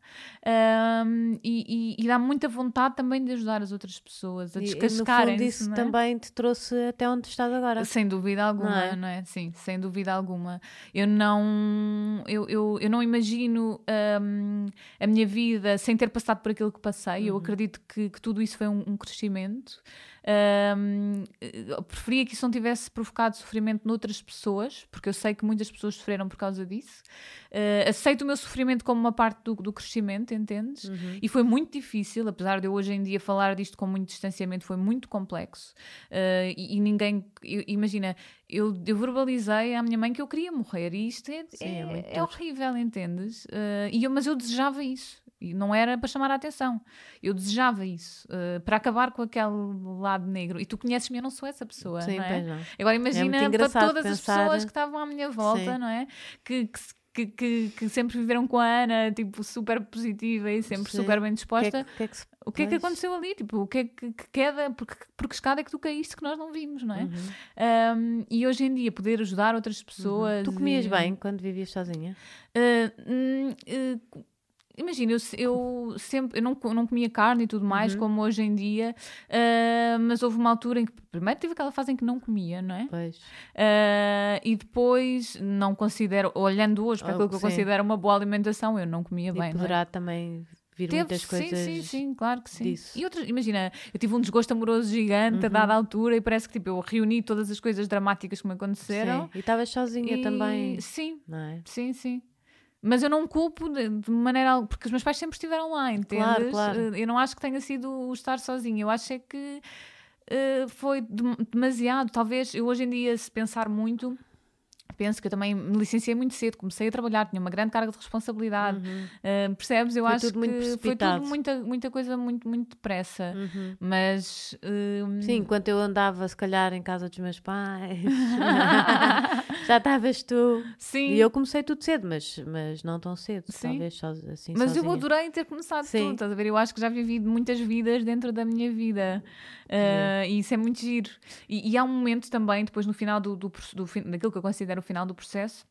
Um, e e- e dá muita vontade também de ajudar as outras pessoas a E, no fundo, isso é? também te trouxe até onde estás agora. Sem dúvida alguma, Não não é? é? Sim, sem dúvida alguma. Eu não, eu, eu, eu não imagino hum, a minha vida sem ter passado por aquilo que passei. Uhum. Eu acredito que, que tudo isso foi um, um crescimento. Eu preferia que isso não tivesse provocado sofrimento noutras pessoas, porque eu sei que muitas pessoas sofreram por causa disso. Uh, aceito o meu sofrimento como uma parte do, do crescimento, entendes? Uhum. E foi muito difícil, apesar de eu hoje em dia falar disto com muito distanciamento, foi muito complexo. Uh, e, e ninguém, eu- imagina, eu, eu verbalizei à minha mãe que eu queria morrer e isto é, Sim, é é, é horrível, entendes? Uh, e eu, mas eu desejava isso. E não era para chamar a atenção. Eu desejava isso. para acabar com aquele lado negro. E tu conheces-me, eu não sou essa pessoa. Sim, não é? não. Agora É imagina muito para todas as pensar- pessoas que estavam à minha volta, Sim. não é? Que, que, que, que, que sempre viveram com a Ana, tipo, super positiva e sempre Sim. super bem O que, é disposta. que, o que é que se O que é que aconteceu ali? Tipo, o que é que, que queda, porque, porque escada é que tu caíste que nós não vimos, não é? Uhum. Um, e hoje em dia poder ajudar outras pessoas. Tu comias e- bem quando vivias sozinha? Uh, hum, uh, Imagina, eu, eu sempre eu não, não comia carne e tudo mais, Uhum. como hoje em dia, uh, mas houve uma altura em que primeiro tive aquela fase em que não comia, não é? Pois. Uh, e depois não considero, olhando hoje para Oh, aquilo que eu sim. considero uma boa alimentação, eu não comia E bem. é? poderá também vir Teve, muitas coisas. Sim, sim, sim, claro que sim. disso. E outras, imagina, eu tive um desgosto amoroso gigante a Uhum. dada altura e parece que tipo, eu reuni todas as coisas dramáticas que me aconteceram. Sim. E estavas sozinha e- também, Sim, não é? sim, sim. Mas eu não culpo de, de maneira porque os meus pais sempre estiveram lá, entendes? Claro, claro. Eh, Eu não acho que tenha sido o estar sozinha, eu acho é que eh, foi dem- demasiado. Talvez eu hoje em dia, se pensar muito, penso que eu também me licenciei muito cedo, comecei a trabalhar, tinha uma grande carga de responsabilidade. Eh, percebes? Eu Uhum. Foi acho tudo muito que foi tudo muita, muita coisa muito, muito depressa. Uhum. Mas eh, Sim, enquanto eu andava, se calhar, em casa dos meus pais, já estavas tu. sim. E eu comecei tudo cedo, mas, mas não tão cedo, Sim. talvez só, assim Mas eu sozinha. adorei ter começado Sim. tudo, estás a ver? Eu acho que já vivi muitas vidas dentro da minha vida. Uh, e isso é muito giro. E, e há um momento também, depois no final do, do, do daquilo que eu considero o final do processo,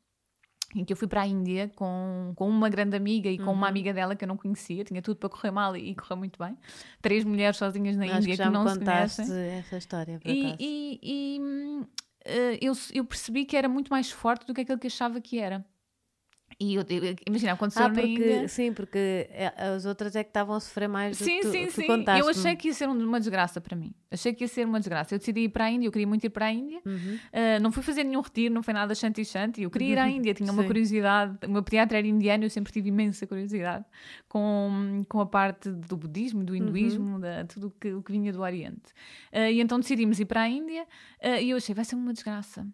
em que eu fui para a Índia com, com uma grande amiga e com Uhum. uma amiga dela que eu não conhecia, tinha tudo para correr mal e, e correu muito bem. Três mulheres sozinhas na Acho Índia que que, não se conhecem. essa história, por E, e- e, hum, eh, eu, eu percebi que era muito mais forte do que aquilo que achava que era. E eu, eu, imagina, aconteceu Ah, porque, Índia. sim, porque é, as outras é que estavam a sofrer mais do Sim, que tu, sim, sim. contaste. Eu achei que ia ser um- uma desgraça para mim. Achei que ia ser uma desgraça. Eu decidi ir para a Índia, eu queria muito ir para a Índia. Uhum. Uh, não fui fazer nenhum retiro, não foi nada shanti shanti. Eu queria ir à Índia, tinha uma curiosidade. O meu pediatra era indiano, eu sempre tive imensa curiosidade com, com a parte do budismo, do hinduísmo, Uhum. da, tudo o que, o que vinha do Oriente. Uh, e então decidimos ir para a Índia uh, e eu achei, vai ser uma desgraça.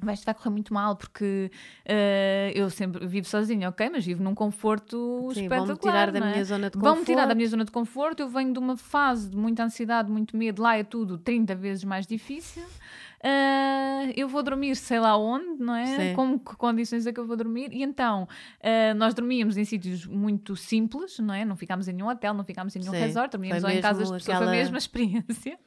Vai, isto vai correr muito mal porque uh, eu sempre vivo sozinha, ok? Mas vivo num conforto Sim, espetacular. vão-me tirar da é? minha zona de conforto. Vão-me tirar da minha zona de conforto. Eu venho de uma fase de muita ansiedade, muito medo. Lá é tudo 30 vezes mais difícil. Ah, eu vou dormir sei lá onde, não é? Sim. Com que condições é que eu vou dormir? E então, ah, nós dormíamos em sítios muito simples, não é? Não ficámos em nenhum hotel, não ficámos em nenhum Sim, resort, dormíamos foi ou em casas de pessoas, a mesma experiência.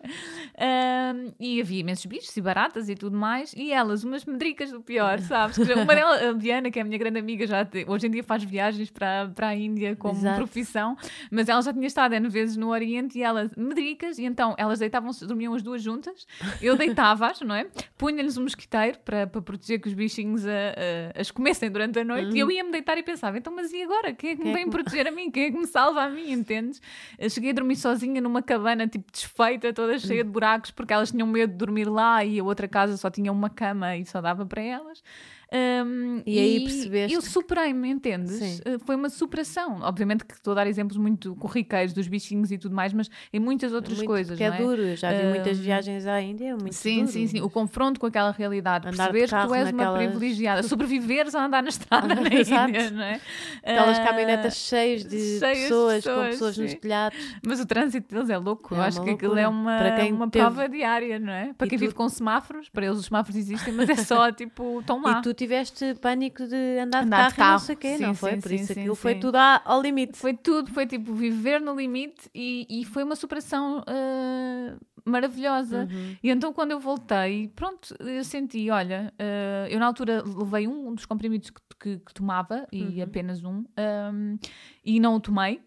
Ah, e havia imensos bichos e baratas e tudo mais. E elas, umas medricas do pior, sabes? Uma delas, a Diana, que é a minha grande amiga, já te- hoje em dia faz viagens para, para a Índia como Exato. profissão, mas ela já tinha estado N vezes no Oriente e elas, medricas, e então elas deitavam-se, dormiam as duas juntas, eu deitava-as, não é? punha-lhes um mosquiteiro para, para proteger que os bichinhos a, a- as comessem durante a noite e eu ia-me deitar e pensava, então mas e agora? Quem é que me Uhum. É vem proteger a mim? Quem é que me salva a mim, entendes? Eu cheguei a dormir sozinha numa cabana tipo desfeita, toda cheia de buracos porque elas tinham medo de dormir lá e a outra casa só tinha uma cama e só dava para elas. Um, E aí percebeste Eu superei-me, entendes? Sim. Uh, Foi uma superação. Obviamente que estou a dar exemplos muito corriqueiros dos bichinhos e tudo mais, mas em muitas outras Muito, coisas. porque é é? duro. Já vi muitas viagens à Índia, é muito Sim, duro. sim, sim. O confronto com aquela realidade. Andar Perceberes que tu és uma naquelas- privilegiada. Sobreviveres a andar na estrada na Exato. Índia, não é? Aquelas Ah, caminhonetas cheias de cheias de pessoas, com pessoas, pessoas nos sim. telhados. Mas o trânsito deles é louco. É Eu acho uma que aquilo é uma, Para quem uma teve- prova diária, não é? Para E quem tu- vive com semáforos, para eles os semáforos existem, mas é só tipo, estão lá. E tu tiveste pânico de andar, Andar de de carro, e não carro. sei o quê, Sim, não foi? sim, Por sim, isso aquilo foi tudo ao limite. Foi tudo, foi tipo viver no limite e, e foi uma superação ah, maravilhosa. Uhum. E então quando eu voltei, pronto, eu senti, olha, ah, eu na altura levei um, um dos comprimidos que, que- que tomava, e Uhum. apenas um, ahm, e não o tomei.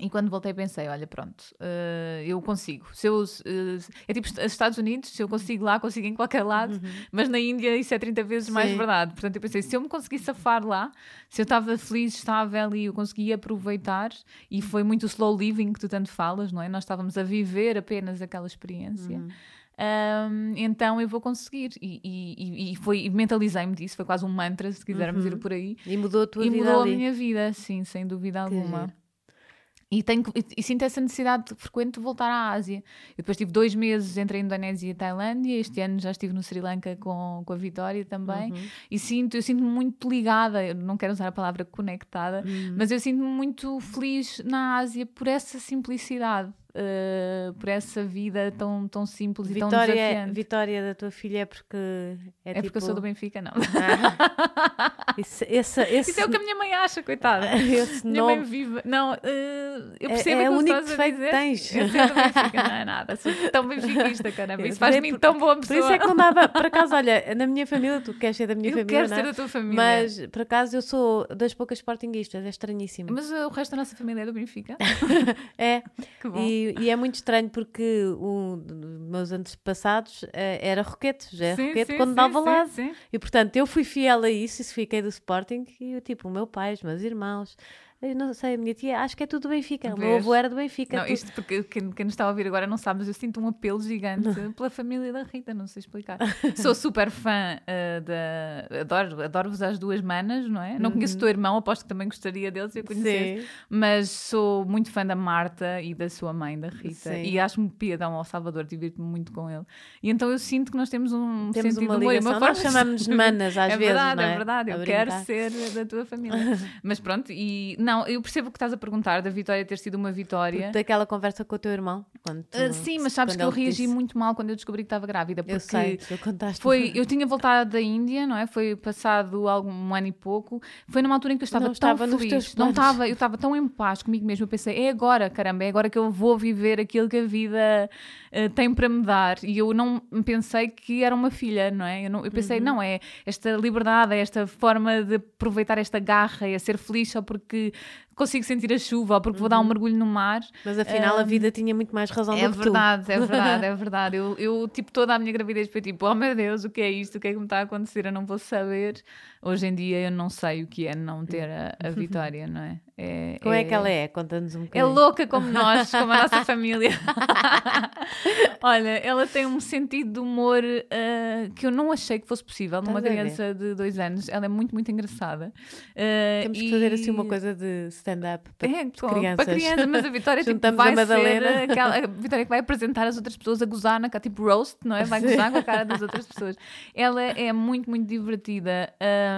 E quando voltei pensei, olha, pronto, ah, eu consigo. Se eu, ah, é tipo os Estados Unidos, se eu consigo lá, consigo em qualquer lado, mas na Índia isso é 30 vezes mais Uhum. Sim. verdade. Portanto, eu pensei, se eu me conseguir safar lá, se eu estava feliz, estável e eu conseguia aproveitar, e foi muito o slow living que tu tanto falas, não é? Nós estávamos a viver apenas aquela experiência. Uhum. Um, então eu vou conseguir. E, e- e- e foi, e mentalizei-me disso, foi quase um mantra, se quisermos Uhum. ir por aí. E mudou a tua e vida mudou ali. a minha vida, sim, sem dúvida alguma. E, tenho, e, e sinto essa necessidade frequente de voltar à Ásia. Eu depois tive dois meses entre a Indonésia e a Tailândia. Este ano já estive no Sri Lanka com, com a Vitória também. Uhum. E sinto, eu sinto-me muito ligada. Eu não quero usar a palavra conectada, Uhum. mas eu sinto-me muito feliz na Ásia por essa simplicidade. Eh, por essa vida tão, tão simples e tão Vitória, desafiante. vitória da tua filha é porque é, É tipo... porque eu sou do Benfica, não. Ah. Isso, esse, esse, Isso é o que a minha mãe acha, coitada. esse Minha mãe nome viva. Não, eh, eu É- percebo é aquilo o que único estás a que tens. Eu sou do Benfica, não é nada. Sou tão benfiquista, caramba. Isso faz de mim Por- tão boa Por pessoa. isso é que não dava, por acaso, olha, na minha família, tu queres ser da minha eu família, quero não ser é? da tua família. Mas, por acaso, eu sou das poucas sportinguistas, é estranhíssimo. Mas uh, o resto da nossa família é do Benfica. É, Que bom. e, e é muito estranho porque o, dos meus antepassados eh, era Roquete, já é Sim, Roquete sim, quando sim, dava lado. sim. E portanto, eu fui fiel a isso e fiquei do Sporting e eu, tipo, o meu pai, os meus irmãos, eu não sei, a minha tia, acho que é tudo do Benfica. O meu avô era do Benfica. Não, tudo. isto porque quem, quem nos está a ouvir agora não sabe, mas eu sinto um apelo gigante pela família da Rita, não sei explicar. Sou super fã uh, da. Adoro- Adoro-vos às duas manas, não é? Não conheço o teu irmão, aposto que também gostaria dele se eu conhecesse. Uhum. Sim. Mas sou muito fã da Marta e da sua mãe, da Rita. Sim. E acho-me piadão ao Salvador, divirto-me muito com ele. E então eu sinto que nós temos um Temos sentido uma de humor uma Nós forma de chamamos-nos manas às é vezes, Verdade, não é? é verdade, A eu quero ser da tua família. Mas pronto, e não, eu percebo o que estás a perguntar da vitória ter sido uma vitória. Daquela conversa com o teu irmão. Tu- Ah, sim, mas sabes que eu reagi disse. muito mal quando eu descobri que estava grávida. Porque Eu sei, tu contaste. foi, eu tinha voltado da Índia, não é? Foi passado algum um ano e pouco. Foi numa altura em que eu estava Não tão estava feliz. Não estava, eu estava tão em paz comigo mesmo. Eu pensei, é agora, caramba, é agora que eu vou viver aquilo que a vida eh, tem para me dar. E eu não pensei que era uma filha, não é? Eu, não- eu pensei, Uhum. não, é esta liberdade, é esta forma de aproveitar esta garra, é ser feliz só porque consigo sentir a chuva ou porque vou dar um mergulho no mar. Mas afinal a vida tinha muito mais razão É do que verdade, é verdade, é verdade. Eu, eu, tipo, toda a minha gravidez foi tipo, oh meu Deus, o que é isto? O que é que me está a acontecer? Eu não vou saber. Hoje em dia eu não sei o que é não ter a, a vitória, não é? é tu. Como é que ela é? Conta-nos um É bocadinho. louca como nós, como a nossa família. Olha, ela tem um sentido de humor ah, que eu não achei que fosse possível numa criança de dois anos. Ela é muito, muito engraçada. Ah, Temos que fazer assim uma e- coisa de stand-up para é, com- crianças. para crianças, mas a Vitória tipo, vai a Madalena. ser aquela, a Vitória que vai apresentar as outras pessoas a gozar na cara, tipo roast, não é? Vai Sim. gozar com a cara das outras pessoas. Ela é muito, muito divertida.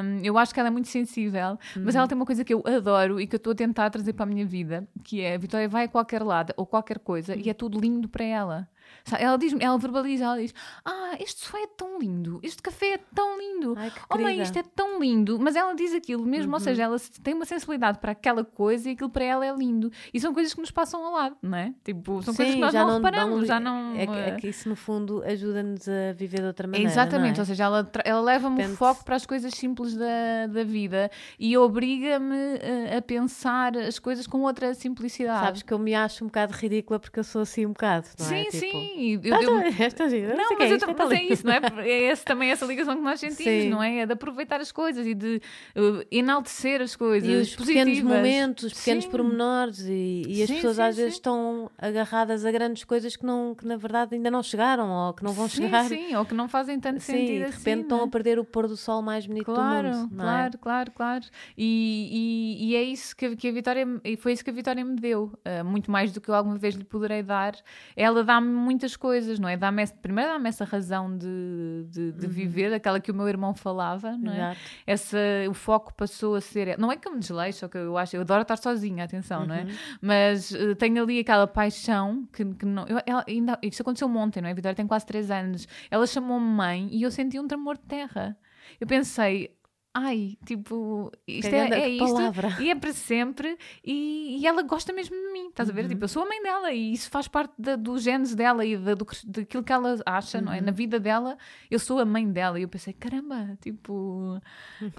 Hum, eu acho que ela é muito sensível, mas Uhum. ela tem uma coisa que eu adoro e que eu estou a tentar trazer para a minha vida, que é a Vitória vai a qualquer lado ou qualquer coisa e é tudo lindo para ela. Ela diz ela verbaliza, ela diz: Ah, este sofá é tão lindo, este café é tão lindo, Ai, oh mãe, isto é tão lindo, mas ela diz aquilo mesmo, ou seja, ela se- tem uma sensibilidade para aquela coisa e aquilo para ela é lindo. E são coisas que nos passam ao lado, não é? Tipo, são coisas que Sim, nós não, dão- reparamos, já não. É, que- é eh, que isso no fundo ajuda-nos a viver de outra maneira. Exatamente, não ou é? seja, ela, ela leva-me o foco para as coisas simples da, da vida e obriga-me eh, a pensar as coisas com outra simplicidade. Sabes que eu me acho um bocado ridícula porque eu sou assim um bocado, não é? Sim, Tipo, sim, Sim, eu, Tá, eu- tá, esta gira, não, que mas, é eu mas é isso, não é? É esse, também essa ligação que nós sentimos, Sim. não é? É de aproveitar as coisas e de uh, enaltecer as coisas E os pequenos positivas. momentos, os pequenos Sim. pormenores e, e as Sim, pessoas sim, às vezes estão agarradas a grandes coisas que, não, que na verdade ainda não chegaram ou que não vão chegar. Sim, ou que não fazem tanto Sim, sentido de assim. repente não estão é? a perder o pôr do sol mais bonito Claro, do mundo. não é? claro, claro, claro. E, e, e é isso que, a- que a Vitória e foi isso que a Vitória me deu, uh, muito mais do que eu alguma vez lhe poderei dar. Ela dá-me muitas coisas, não é? Dá-me esse- primeiro dá-me essa razão de, de, de viver, aquela que o meu irmão falava, não é? Uhum. Exato. Essa, o foco passou a ser. Não é que eu me desleixo, que eu acho, eu adoro estar sozinha, atenção, não é? Uhum. Mas uh, tenho ali aquela paixão que, que não. eu- ela ainda, isso aconteceu ontem, não é? A Vitória tem quase 3 anos. Ela chamou-me mãe e eu senti um tremor de terra. Eu pensei. Ai, tipo, isto é, é isto palavra. e é para sempre e, e ela gosta mesmo de mim, estás a Uhum. ver? Tipo, eu sou a mãe dela e isso faz parte da, dos genes dela e da, do, daquilo que ela acha, não é? Uhum. Na vida dela, eu sou a mãe dela e eu pensei, caramba, tipo.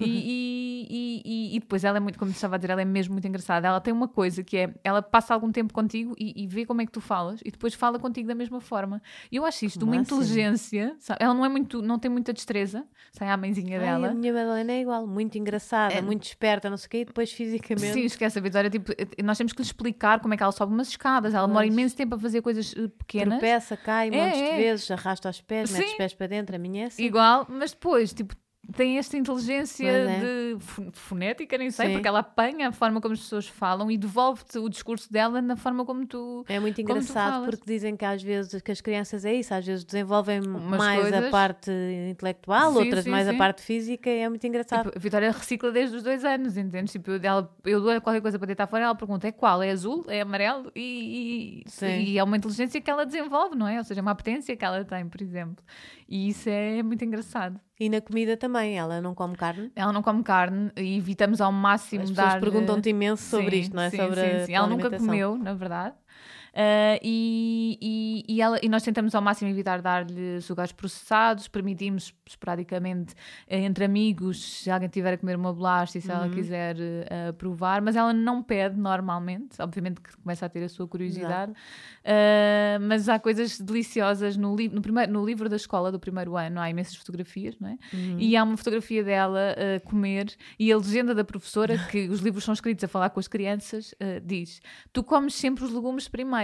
E, e, e, depois ela é muito, como estava a dizer, ela é mesmo muito engraçada. Ela tem uma coisa que é, ela passa algum tempo contigo e, vê como é que tu falas e depois fala contigo da mesma forma. E eu acho isto uma inteligência, sabe? Ela não é muito, não tem muita destreza, sai a mãezinha Ai, dela. a minha Madalena é igual, muito engraçada, É- muito esperta, não sei o quê, e depois fisicamente. Sim, esquece a Vitória. Tipo, nós temos que lhe explicar como é que ela sobe umas escadas. Ela demora imenso tempo a fazer coisas eh, pequenas. Tropeça, cai É, montes de é. vezes, arrasta os pés, mete os Sim. pés para dentro, a minha é assim. Igual, mas depois, tipo, tem esta inteligência é. de fo- fonética, nem sei, Sim. porque ela apanha a forma como as pessoas falam e devolve-te o discurso dela na forma como tu. É muito engraçado porque dizem que às vezes que as crianças é isso, às vezes desenvolvem Umas mais a coisas. parte intelectual, Sim, outras sim, mais sim. a parte física, é muito engraçado. Tipo, a Vitória recicla desde os dois anos, entendes? Tipo, eu, ela, eu dou qualquer coisa para deitar fora, ela pergunta é qual? É azul? É amarelo? E, e, e é uma inteligência que ela desenvolve, não é? Ou seja, é uma apetência que ela tem, por exemplo. E isso é muito engraçado. E na comida também, ela não come carne. Ela não come carne e evitamos ao máximo As pessoas dar. perguntam-te imenso sobre Sim, isto, não é? sim, sobre sim, sim. Ela nunca comeu, na verdade. Ah, e, e, e, ela, e nós tentamos ao máximo evitar dar-lhe sugares processados, permitimos esporadicamente eh, entre amigos, se alguém tiver a comer uma bolacha e se Uhum. ela quiser eh, provar, mas ela não pede normalmente, obviamente que começa a ter a sua curiosidade, Ah, mas há coisas deliciosas no, li no, primeiro, no livro da escola do primeiro ano, há imensas fotografias, não é? Uhum. E há uma fotografia dela a comer e a legenda da professora, que os livros são escritos a falar com as crianças, diz: Tu comes sempre os legumes primeiro.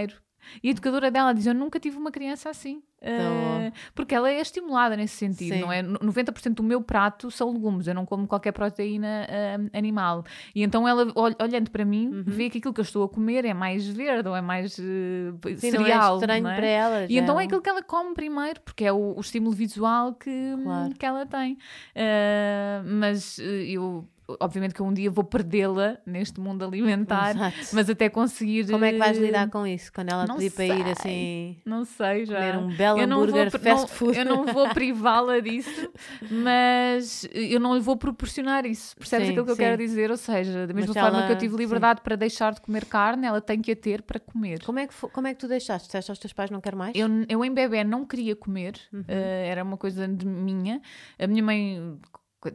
E a educadora dela diz: Eu nunca tive uma criança assim. Eh, porque ela é estimulada nesse sentido, Sim. não é? No- 90% do meu prato são legumes, eu não como qualquer proteína eh, animal. E então ela, ol- olhando para mim, vê que aquilo que eu estou a comer é mais verde ou é mais eh, Sim, cereal. não é estranho não é? para ela. E então é aquilo que ela come primeiro, porque é o, o estímulo visual que, Claro. que ela tem. Ah, mas eh, eu, obviamente, que um dia vou perdê-la neste mundo alimentar, Exato. mas até conseguir. Como é que vais eh, lidar com isso? Quando ela não pedir para ir assim Não sei já. comer um belo Eu não hambúrguer vou, fast não- food? Eu não vou privá-la disso, mas eu não lhe vou proporcionar isso. Percebes Sim, aquilo que eu sim. quero dizer? Ou seja, da mesma Mas forma ela- que eu tive liberdade para deixar de comer carne, ela tem que a ter para comer. Como é que, como é que tu deixaste? Disseste aos teus pais não quero mais? Eu, eu em bebê não queria comer, Uhum. eh, era uma coisa de minha. A minha mãe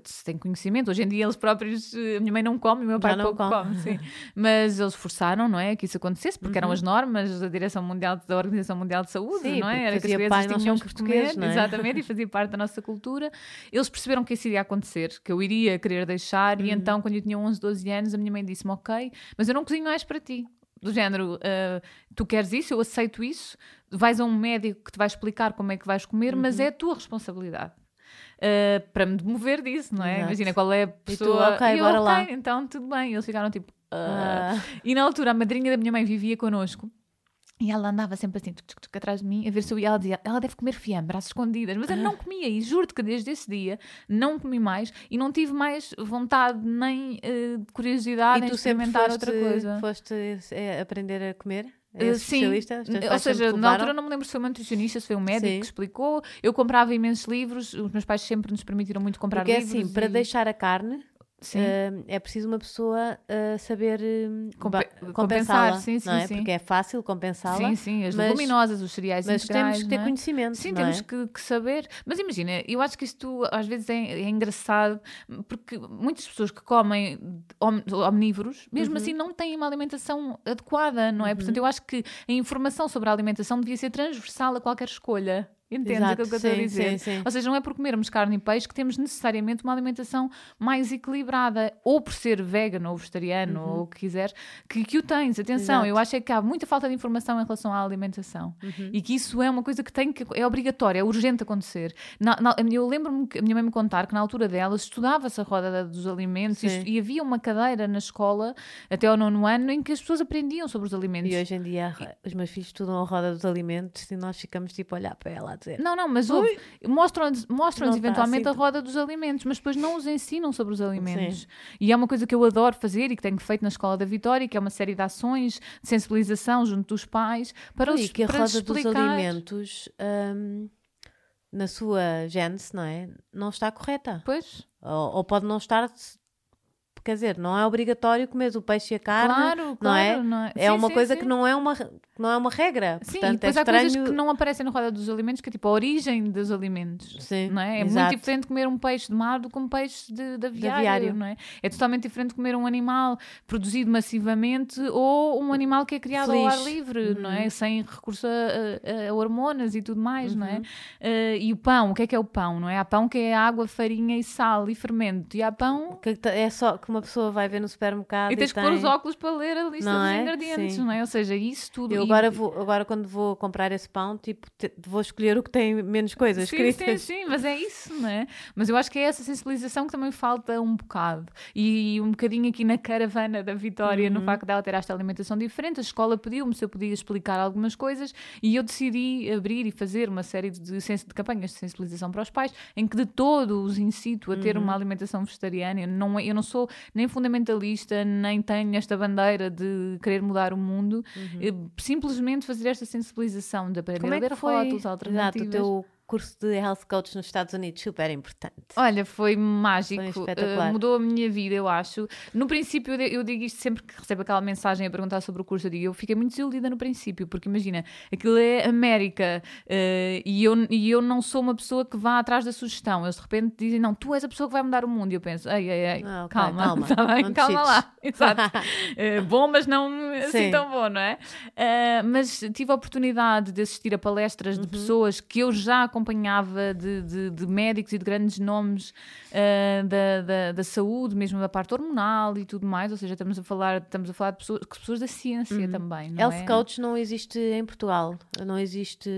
se tem conhecimento, hoje em dia eles próprios, eh, a minha mãe não come, o meu pai pouco come, come. sim. Mas eles forçaram, não é, que isso acontecesse, porque eram Uhum. as normas da Direção Mundial, da Organização Mundial de Saúde, Sim, não é? Era que as crianças tinham que comer, é? exatamente, e fazia parte da nossa cultura. Eles perceberam que isso iria acontecer, que eu iria querer deixar, Uhum. e então, quando eu tinha 11, 12 anos, a minha mãe disse-me, ok, mas eu não cozinho mais para ti. Do género, ah, tu queres isso, eu aceito isso, vais a um médico que te vai explicar como é que vais comer, mas Uhum. é a tua responsabilidade. Uh, para me demover disso, não é? Exato. Imagina qual é a pessoa. ok, E eu, bora ok, lá. então tudo bem. Eles ficaram tipo. "Ah." Ah, E na altura a madrinha da minha mãe vivia connosco. E ela andava sempre assim, tuc, tuc, tuc, atrás de mim, a ver se eu ia. Ela dizia, ela deve comer fiambre às escondidas. Mas eu não comia. E juro-te que desde esse dia não comi mais e não tive mais vontade nem eh, de curiosidade e tu sempre experimentar foste, outra coisa. foste eh, aprender a comer? Uh, Esse sim, ou seja, na altura não me lembro se foi uma nutricionista, se foi um médico Sim. que explicou. Eu comprava imensos livros, os meus pais sempre nos permitiram muito comprar Porque é livros. assim, para e- deixar a carne, uh, é preciso uma pessoa uh, saber uh, Compe compensá-la, sim, sim, não é? sim. Porque é fácil compensá-la. Sim, sim, as mas, leguminosas, os cereais Mas integrais, temos que ter é? conhecimento, Sim, temos é? que, que saber. Mas imagina, eu acho que isto às vezes é, é engraçado, porque muitas pessoas que comem om- omnívoros, mesmo Uhum. assim, não têm uma alimentação adequada, não é? Portanto, eu acho que a informação sobre a alimentação devia ser transversal a qualquer escolha. Entendes Exato, aquilo que eu estou a dizer? sim, sim. Ou seja, não é por comermos carne e peixe que temos necessariamente uma alimentação mais equilibrada, ou por ser vegano ou vegetariano, ou o que quiseres, que, que o tens. Atenção, Uhum. Exato. eu acho é que há muita falta de informação em relação à alimentação Uhum. e que isso é uma coisa que tem que é obrigatória, é urgente acontecer. Na- na- eu lembro-me que a minha mãe me contar que na altura dela estudava-se a roda da- dos alimentos e, e havia uma cadeira na escola até ao nono ano em que as pessoas aprendiam sobre os alimentos. E hoje em dia os meus filhos estudam a roda dos alimentos e nós ficamos tipo a olhar para ela a dizer. Não, não, mas mostram-nos mostram tá eventualmente assim. a roda dos alimentos, mas depois não os ensinam sobre os alimentos. E é uma coisa que eu adoro fazer e que tenho feito na Escola da Vitória, que é uma série de ações de sensibilização junto dos pais para os que a roda lhes dos explicar. alimentos, hum, na sua gênese, não é? Não está correta. Pois, Ou, ou pode não estar. Quer dizer, não é obrigatório comer o peixe e a carne. claro, claro. não é? não é? É Sim, uma sim, coisa sim. que não é uma, não é uma regra. Sim, Portanto, e depois é há coisas que não aparecem na roda dos alimentos, que é tipo a origem dos alimentos. Sim, Não é? é exato. muito diferente comer um peixe de mar do que um peixe de, de aviário, aviário. não é? É totalmente diferente comer um animal produzido massivamente ou um animal que é criado ao ar Feliz. livre, não Uhum. é? Sem recurso a, a- a hormonas e tudo mais, não é? Eh, e o pão, o que é que é o pão, não é? Há pão que é água, farinha e sal e fermento. E há pão Que é só que uma pessoa vai ver no supermercado e tens que tem... pôr os óculos para ler a lista Não dos é? ingredientes, Sim. não é? Ou seja, isso tudo. Eu e- agora, vou, agora quando vou comprar esse pão, tipo, te- vou escolher o que tem menos coisas Sim, sim, escritas. sim, mas é isso, não é? Mas eu acho que é essa sensibilização que também falta um bocado. E um bocadinho aqui na caravana da Vitória, Uhum. no facto dela ter esta alimentação diferente, a escola pediu-me se eu podia explicar algumas coisas e eu decidi abrir e fazer uma série de, sens- de campanhas de sensibilização para os pais, em que de todo os incito a Uhum. ter uma alimentação vegetariana. Eu não, eu não sou nem fundamentalista, nem tenho esta bandeira de querer mudar o mundo. Eu simplesmente fazer esta sensibilização de aprender. Como a é ler que foi? rótulos Exato, alternativas. o teu curso de health coach nos Estados Unidos, super importante. Olha, foi mágico, Foi espetacular. eh, mudou a minha vida, eu acho. No princípio, eu, digo isto sempre que recebo aquela mensagem a perguntar sobre o curso, eu digo, eu fiquei muito desiludida no princípio, porque imagina, aquilo é América eh, e, eu, e eu não sou uma pessoa que vá atrás da sugestão. Eles de repente dizem, não, tu és a pessoa que vai mudar o mundo. E eu penso, ei, ei, ei, Ah, ok, calma, calma, tá bem, calma lá. Exato. Eh, bom, mas não assim Sim. tão bom, não é? Eh, mas tive a oportunidade de assistir a palestras Uhum. de pessoas que eu já acompanhava, de, de- de médicos e de grandes nomes eh, da, da, da saúde, mesmo da parte hormonal e tudo mais. Ou seja, estamos a falar, estamos a falar de pessoas, pessoas da ciência também. Não Uhum. health é? coach não existe em Portugal. Não existe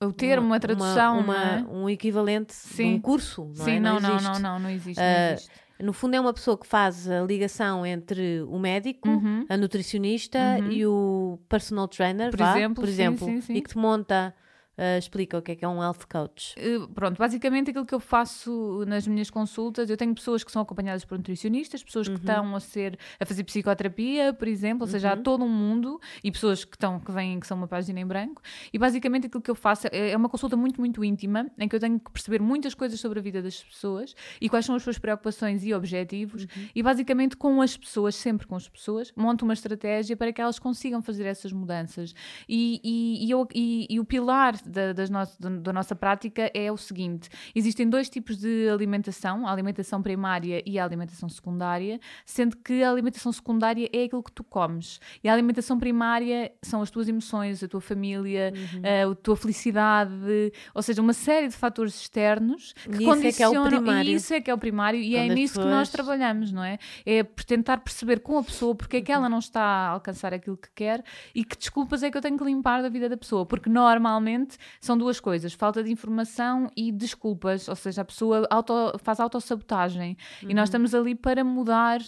O termo, uma- a tradução, uma- não é? uma- um equivalente de Sim. um curso. Não Sim, é? não, não, existe. não, não, não existe. Não existe. No fundo, é uma pessoa que faz a ligação entre o médico, Uhum. a nutricionista e o personal trainer, Por vá, exemplo, por sim, exemplo, sim, sim. e que te monta, ah, explica o que é que é um health coach. Uh, pronto, basicamente aquilo que eu faço nas minhas consultas, eu tenho pessoas que são acompanhadas por nutricionistas, pessoas Uhum. que estão a ser a fazer psicoterapia, por exemplo, ou seja, há todo um mundo e pessoas que estão que vêm que são uma página em branco. E basicamente aquilo que eu faço é é uma consulta muito muito íntima, em que eu tenho que perceber muitas coisas sobre a vida das pessoas e quais são as suas preocupações e objetivos. Uhum. E basicamente com as pessoas, sempre com as pessoas, monto uma estratégia para que elas consigam fazer essas mudanças. E, e, e eu- e- e o pilar da, das nossas- da- da nossa prática é o seguinte: existem dois tipos de alimentação, a alimentação primária e a alimentação secundária, sendo que a alimentação secundária é aquilo que tu comes. E a alimentação primária são as tuas emoções, a tua família, Uhum. a tua felicidade, ou seja, uma série de fatores externos que isso é que é o condicionam. primário. E isso é que é o primário, e é Quando as nisso que nós trabalhamos, não é? É por tentar perceber com a pessoa porque é que Uhum. ela não está a alcançar aquilo que quer e que desculpas é que eu tenho que limpar da vida da pessoa, porque normalmente são duas coisas: falta de informação e desculpas, ou seja, a pessoa auto, faz autossabotagem. E nós estamos ali para mudar,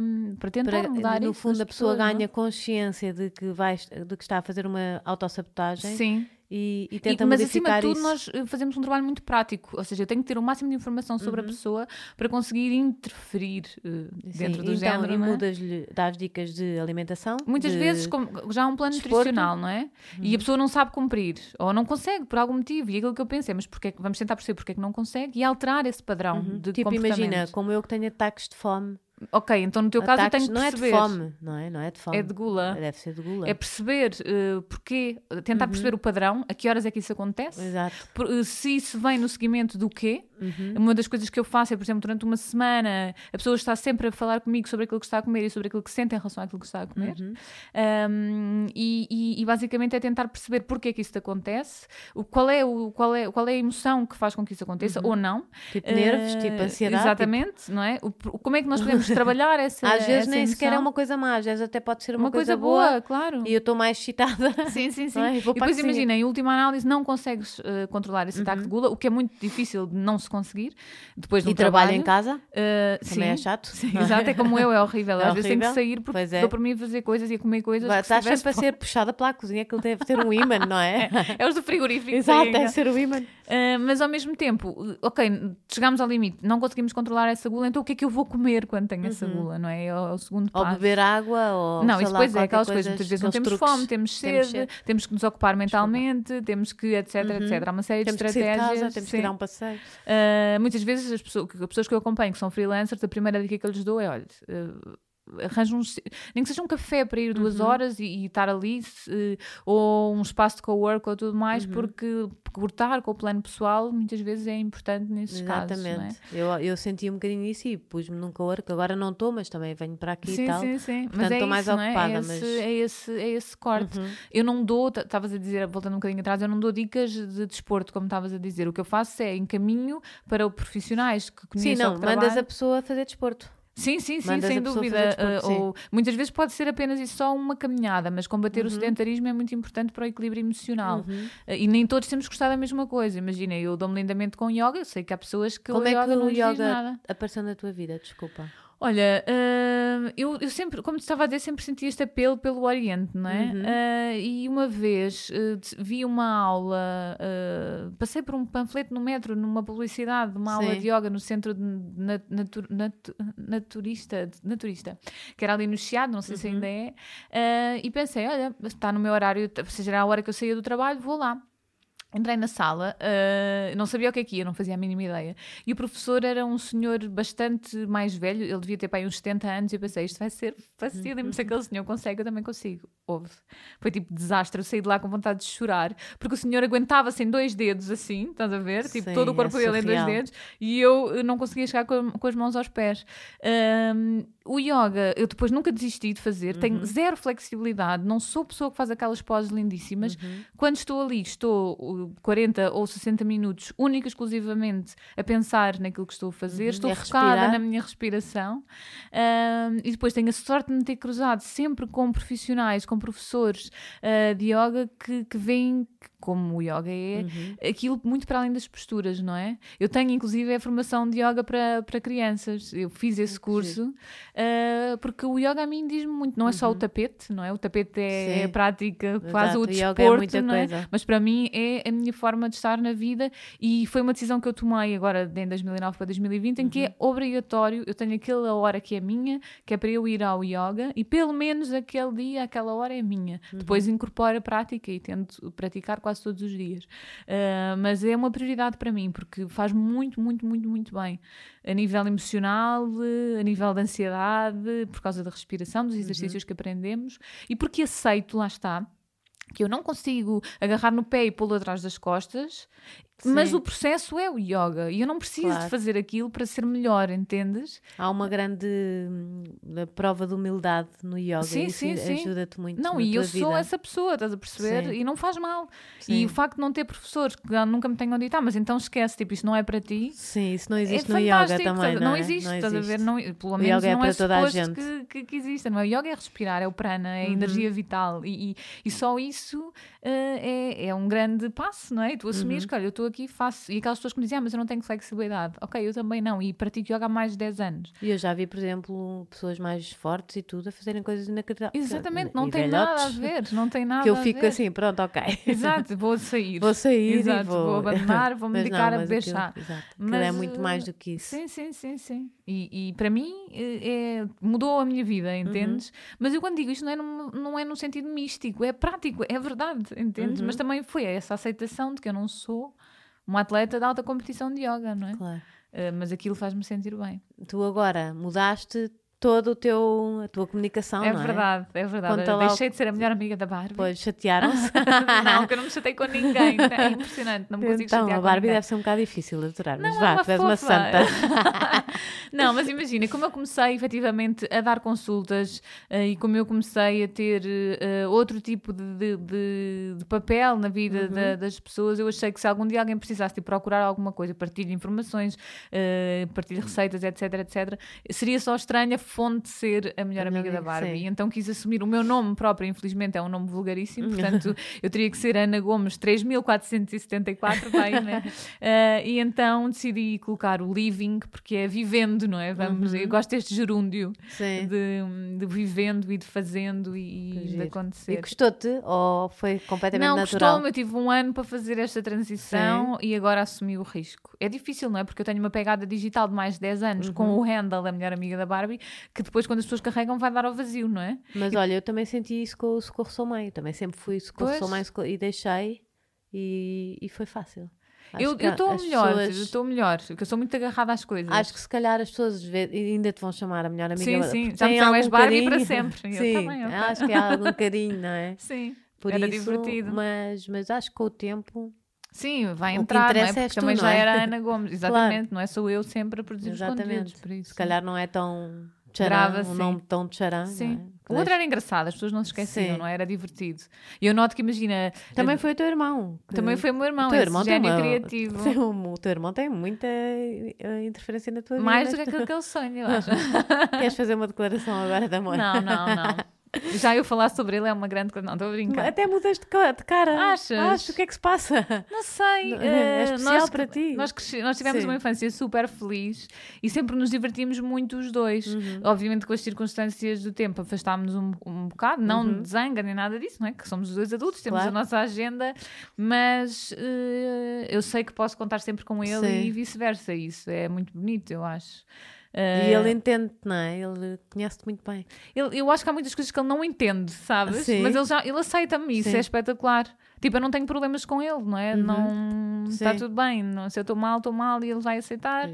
hum, para tentar Para- mudar no isso fundo, nas a pessoa é? ganha consciência de que, vai, de que está a fazer uma autossabotagem. Sim, e, e E- tenta mas acima modificar de tudo, isso. nós eh, fazemos um trabalho muito prático, ou seja, eu tenho que ter o máximo de informação sobre Uhum. a pessoa para conseguir interferir Sim, dentro do então, género. E é? mudas-lhe, dás dicas de alimentação. Muitas de- vezes já há um plano desporto. Uhum. nutricional, não é? E a pessoa não sabe cumprir, ou não consegue por algum motivo. E aquilo que eu penso é, mas porque que, vamos tentar perceber porque é que não consegue e alterar esse padrão de Tipo, imagina, como eu que tenho ataques de fome. Ok, então no teu caso eu ataques, tenho que não é de perceber. fome, não é? Não é de fome. É de gula. Deve ser de gula. É perceber eh, porquê, tentar perceber o padrão, a que horas é que isso acontece, Uhum. Exato. por- eh, se isso vem no seguimento do quê. Uhum. Uma das coisas que eu faço é, por exemplo, durante uma semana, a pessoa está sempre a falar comigo sobre aquilo que está a comer e sobre aquilo que sente em relação àquilo que está a comer. Uhum. Um, e, e- e basicamente é tentar perceber porque é que isso te acontece, o, qual, é o, qual, é, qual é a emoção que faz com que isso aconteça ou não. Tipo nervos, Eh, tipo ansiedade. Exatamente, não é? O- como é que nós podemos trabalhar essa Às vezes essa nem sequer é emoção? uma coisa má, às vezes até pode ser uma, Uma coisa boa, claro. E eu estou mais excitada. Sim, sim, sim. É? E depois imagina, em última análise, não consegues eh, controlar esse ataque de gula, o que é muito difícil de não se conseguir depois de um E trabalho trabalho. em casa, Eh, também sim. é chato. Sim, exato, é como eu, é horrível. É Às vezes tenho que horrível. sair porque Pois é. dou para mim a fazer coisas e a comer coisas. Se Estás sempre a ser puxada pela cozinha, que ele deve ter um imã, não é? É os do frigorífico. Exato, deve ser o imã. Uh, mas ao mesmo tempo, uh, ok, chegámos ao limite, não conseguimos controlar essa gula, então o que é que eu vou comer quando tenho essa gula, não é? É o, é segundo Ou passo. beber água, ou Não, isso depois é aquelas coisas, muitas vezes não temos truques. fome, temos Temos sede, temos que nos ocupar mentalmente, temos que, etc, etc. Há uma série Temos de que estratégias. casa, temos que sim. dar um passeio. Uh, muitas vezes as pessoas, as pessoas que eu acompanho que são freelancers, a primeira dica que eu lhes dou é: olha, uh, arranjam um, nem que seja um café para ir duas Uhum. horas e, e estar ali, se- ou um espaço de co-work ou tudo mais, Uhum. porque cortar com o plano pessoal muitas vezes é importante nesses casos. Não é? Exatamente. Eu, eu senti um bocadinho isso e pus-me num cowork, agora não estou, mas também venho para aqui e Sim, tal. sim, sim. Portanto, mas é estou isso, mais não é? ocupada, É esse, mas- é esse, é esse corte. Uhum. Eu não dou, estavas a dizer, voltando um bocadinho atrás, eu não dou dicas de desporto, como estavas a dizer. O que eu faço é encaminho para profissionais que Sim, conheçam não, o mandas trabalho. a pessoa a fazer desporto. Sim, sim, sim, Mandas sem dúvida. desporto, sim. ou, muitas vezes pode ser apenas e só uma caminhada, mas combater Uhum. o sedentarismo é muito importante para o equilíbrio emocional. Uh, e nem todos temos que gostar da mesma coisa. Imagina, eu dou-me lindamente com yoga, eu sei que há pessoas que Como o é que yoga não o diz yoga nada. apareceu na tua vida? Desculpa. Olha, ah, eu, eu sempre, como te estava a dizer, sempre senti este apelo pelo Oriente, não é? Uhum. Ah, e uma vez te- vi uma aula, ah, passei por um panfleto no metro, numa publicidade, de uma aula Sim. de yoga no centro de na- natu- natu- naturista, naturista, que era ali no Chiado, não sei Uhum. se ainda é, ah, e pensei, olha, está no meu horário, ou seja, era a hora que eu saía do trabalho, vou lá. Entrei na sala, ah, não sabia o que é que ia, não fazia a mínima ideia. E o professor era um senhor bastante mais velho, ele devia ter aí uns 70 anos, e eu pensei, isto vai ser facílimo, se aquele senhor consegue, eu também consigo. Houve. Foi tipo desastre, eu saí de lá com vontade de chorar, porque o senhor aguentava-se em dois dedos assim, estás a ver? Tipo, Sim, todo o corpo é dele em dois surreal. dedos, e eu eh, não conseguia chegar com, com as mãos aos pés. O yoga, eu depois nunca desisti de fazer, Uhum. tenho zero flexibilidade, não sou pessoa que faz aquelas poses lindíssimas. Uhum. Quando estou ali, estou uh, 40 ou 60 minutos, única e exclusivamente a pensar naquilo que estou a fazer, estou É focada respirar. na minha respiração. E depois tenho a sorte de me ter cruzado sempre com profissionais, com professores ah, de yoga que, que veem como o yoga é Uhum. aquilo muito para além das posturas, não é? Eu tenho inclusive a formação de yoga para, para crianças. Eu fiz esse curso ah, porque o yoga a mim diz-me muito, não é só o tapete, não é? O tapete é, Uhum. A prática, quase o o desporto, é não é? coisa. Mas para mim é a minha forma de estar na vida e foi uma decisão que eu tomei agora de em 2009 para 2020 em que é Uhum. obrigatório, eu tenho aquela hora que é minha, que é para eu ir ao yoga e pelo menos aquele dia, aquela hora é minha. Uhum. Depois incorporo a prática e tento praticar quase todos os dias. Ah, mas é uma prioridade para mim porque faz muito, muito, muito, muito bem a nível emocional, a nível de ansiedade, por causa da respiração, Uhum. dos exercícios que aprendemos e porque aceito, lá está, que eu não consigo agarrar no pé e pô-lo atrás das costas, mas o processo é o yoga e eu não preciso Claro. de fazer aquilo para ser melhor, entendes? Há uma grande hum, prova de humildade no yoga. Sim, isso sim, ajuda-te muito. Não, e eu sou vida. essa pessoa, estás a perceber? Sim. E não faz mal. Sim. E o facto de não ter professores que nunca me tenham dito, ah, mas então esquece, tipo, isto não é para ti. Sim, isso não É existe no fantástico, yoga também. Não, não é? existe, Não estás a ver? existe. Não, pelo O menos yoga é não para é toda a gente. que, que, que exista. Não é? O yoga é respirar, é o prana, é a Uhum. energia vital. E, e, e só isso eh, é, é um grande passo, não é? E tu assumires Uhum. que, olha, eu estou estou aqui, faço. E aquelas pessoas que me dizem, ah, mas eu não tenho flexibilidade. Ok, eu também não. E pratico yoga há mais de 10 anos. E eu já vi, por exemplo, pessoas mais fortes e tudo a fazerem coisas inacreditáveis. Exatamente, não tem nada a ver. Não tem nada Que eu fico assim, pronto, ok. Exato, vou sair. Vou sair Exato, vou... vou abandonar, vou me dedicar não, a beber chá. Exato. É Mas, muito uh, mais do que isso. Sim, sim, sim, sim. E, e para mim eh, é- mudou a minha vida, Uhum. entendes? Mas eu quando digo isto não é, num, não é num sentido místico, é prático, é verdade, entendes? Uhum. Mas também foi essa aceitação de que eu não sou uma atleta de alta competição de yoga, não é? Claro. Eh, mas aquilo faz-me sentir bem. Tu agora mudaste todo o teu, a tua comunicação, é não verdade, é verdade. Conta Eu lá o- deixei de ser a melhor amiga da Barbie. Pois, chatearam-se. não, que eu não me chatei com ninguém. É impressionante, não me consigo então, chatear a Barbie deve ser um bocado difícil de aturar, mas Não, vá, é tu és uma santa. não, mas imagina, como eu comecei efetivamente a dar consultas eh, e como eu comecei a ter eh, outro tipo de, de- de- papel na vida Uhum. da- das pessoas, eu achei que se algum dia alguém precisasse de procurar alguma coisa, partilho informações, eh, partilho receitas, etc, etc, seria só estranha fonte ser a melhor A amiga da amiga, Barbie. sim. Então quis assumir o meu nome próprio, infelizmente é um nome vulgaríssimo, portanto eu teria que ser Ana Gomes 3474, vai, né? Eh, e então decidi colocar o living, porque é vivendo, não é? Vamos, Uhum. Eu gosto deste gerúndio Sim. de, de vivendo e de fazendo e, e de acontecer. E gostou-te ou foi completamente Não, natural? gostou-me. Eu tive um ano para fazer esta transição e agora assumi o risco. É difícil, não é? Porque eu tenho uma pegada digital de mais de 10 anos com Uhum. o handle da melhor amiga da Barbie, que depois, quando as pessoas carregam, vai dar ao vazio, não é? Mas olha, eu também senti isso com o Socorro Sou Mãe. Também sempre fui Socorro Pois. Sou Mãe Socorro- e deixei e, e foi fácil. Acho eu estou melhor, pessoas- eu estou melhor, porque eu sou muito agarrada às coisas. Acho que se calhar as pessoas ainda te vão chamar a melhor amiga. Sim, sim. Já me és algum Barbie para carinho. sempre. E eu Sim, também, acho que há algum carinho, não é? Sim, Por era isso, divertido. Mas, mas acho que com o tempo, Sim, vai entrar, não é? Porque tu, também não já é? era a Ana Gomes, exatamente, não é? Sou eu sempre a produzir os Exatamente. conteúdos, por isso. se calhar não é tão tcharam, um nome tão tcharam. Sim. não é? O outro era engraçado, as pessoas não se esqueciam, Sim. não é? Era divertido. E eu noto que, imagina, Também foi o teu irmão. que- também foi o meu irmão, o teu irmão tem gênio uma- criativo. Sim, o, teu irmão tem muita eh, interferência na tua vida. Mais do que aquilo que ele sonha, eu acho. Queres fazer uma declaração agora de amor? não, não, não. Já eu falar sobre ele é uma grande coisa. Não, estou a brincar. Até mudas de ca- de cara. Achas? Acho, o que é que se passa? Não sei. É eh, especial nós, para ti. Nós, cresci- nós tivemos Sim. uma infância super feliz e sempre nos divertimos muito os dois. Uhum. Obviamente, com as circunstâncias do tempo, afastámos um, um bocado, não Uhum. de zanga nem nada disso, não é? Que somos os dois adultos, temos Claro. a nossa agenda, mas eh, eu sei que posso contar sempre com ele Sim. e vice-versa. Isso é muito bonito, eu acho. E Eh, ele entende, não é? Ele conhece-te muito bem. ele- eu acho que há muitas coisas que ele não entende, sabes? Sim. Mas ele, já, ele aceita-me, isso Sim. é espetacular. Tipo, eu não tenho problemas com ele, não é? Uhum. Não está tudo bem. Não, se eu estou mal, estou mal e ele vai aceitar.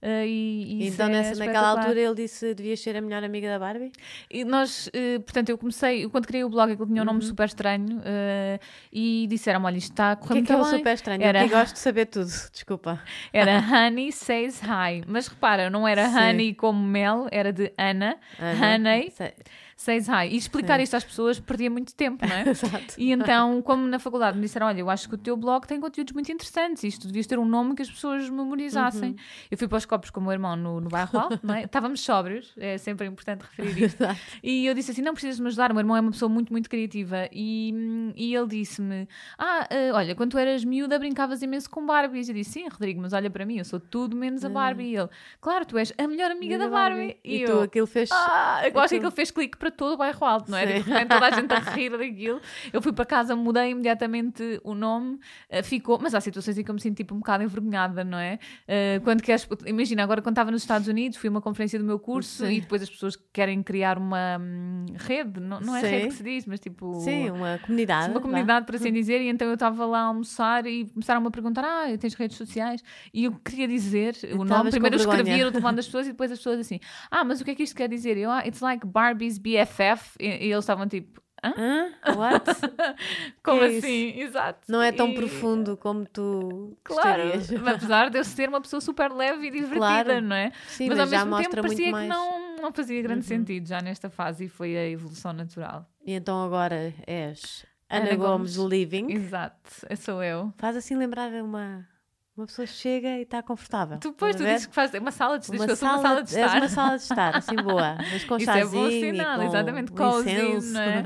Eh, e, e então, é nessa, naquela altura, ele disse devias ser a melhor amiga da Barbie? E nós, eh, portanto, eu comecei, quando criei o blog, aquilo tinha um nome super estranho eh, e disseram: Olha, isto está a Uhum. O correr que é que é bem. super estranho? Era- Eu gosto de saber tudo. Desculpa. Era Honey Says Hi. Mas repara, não era Sim. Honey como mel, era de Ana, Ana, Honey sei- Says Hi. E explicar isto às pessoas perdia muito tempo, não é? Exato. E então, como na faculdade me disseram, olha, eu acho que o teu blog tem conteúdos muito interessantes, isto devias ter um nome que as pessoas memorizassem. Uhum. Eu fui para os copos com o meu irmão no, no bairro alto, não é? Estávamos sóbrios, é sempre importante referir isto. Exato. E eu disse assim, não precisas me ajudar, o meu irmão é uma pessoa muito, muito criativa. E, e ele disse-me, ah, eh, olha, quando tu eras miúda brincavas imenso com Barbies. Eu disse, sim, Rodrigo, mas olha para mim, eu sou tudo menos a Barbie. E ele, claro, tu és a melhor amiga da Barbie. E, eu, tu, aquilo fez. ah, eu acho que Aquilo- ele fez clique para todo o bairro alto, não é? De repente toda a gente a rir daquilo. Eu fui para casa, mudei imediatamente o nome, eh, ficou. Mas há situações em que eu me sinto tipo um bocado envergonhada, não é? Eh, quando queres. Imagina, agora quando estava nos Estados Unidos, fui a uma conferência do meu curso Sim. e depois as pessoas querem criar uma hum, rede, não, não é rede Sim. que se diz, mas tipo. Sim, uma comunidade. Uma comunidade, por assim dizer, e então eu estava lá a almoçar e começaram-me a perguntar: Ah, tens redes sociais? E eu queria dizer o nome. Primeiro eu escrevia o telefone das pessoas e depois as pessoas assim: Ah, mas o que é que isto quer dizer? Eu, ah, it's like Barbie's BFF. E, e eles estavam tipo: Hã? What? Como é assim? Exato. Não é tão E- profundo como tu Claro, gostarias. apesar de eu ser uma pessoa super leve e divertida, Claro. não é? Sim, mas, mas, ao já mesmo tempo parecia mais. que não, não fazia grande Uhum. sentido já nesta fase e foi a evolução natural. E então agora és Ana, Ana Gomes, Gomes. Living. Exato, sou eu. Faz assim lembrar uma, Uma pessoa chega e está confortável. Tu, depois, tu dizes que faz uma sala de, uma uma sala, uma sala de estar. uma sala de estar, assim boa. Mas com Isso é bom sinal, com exatamente. incenso. não é?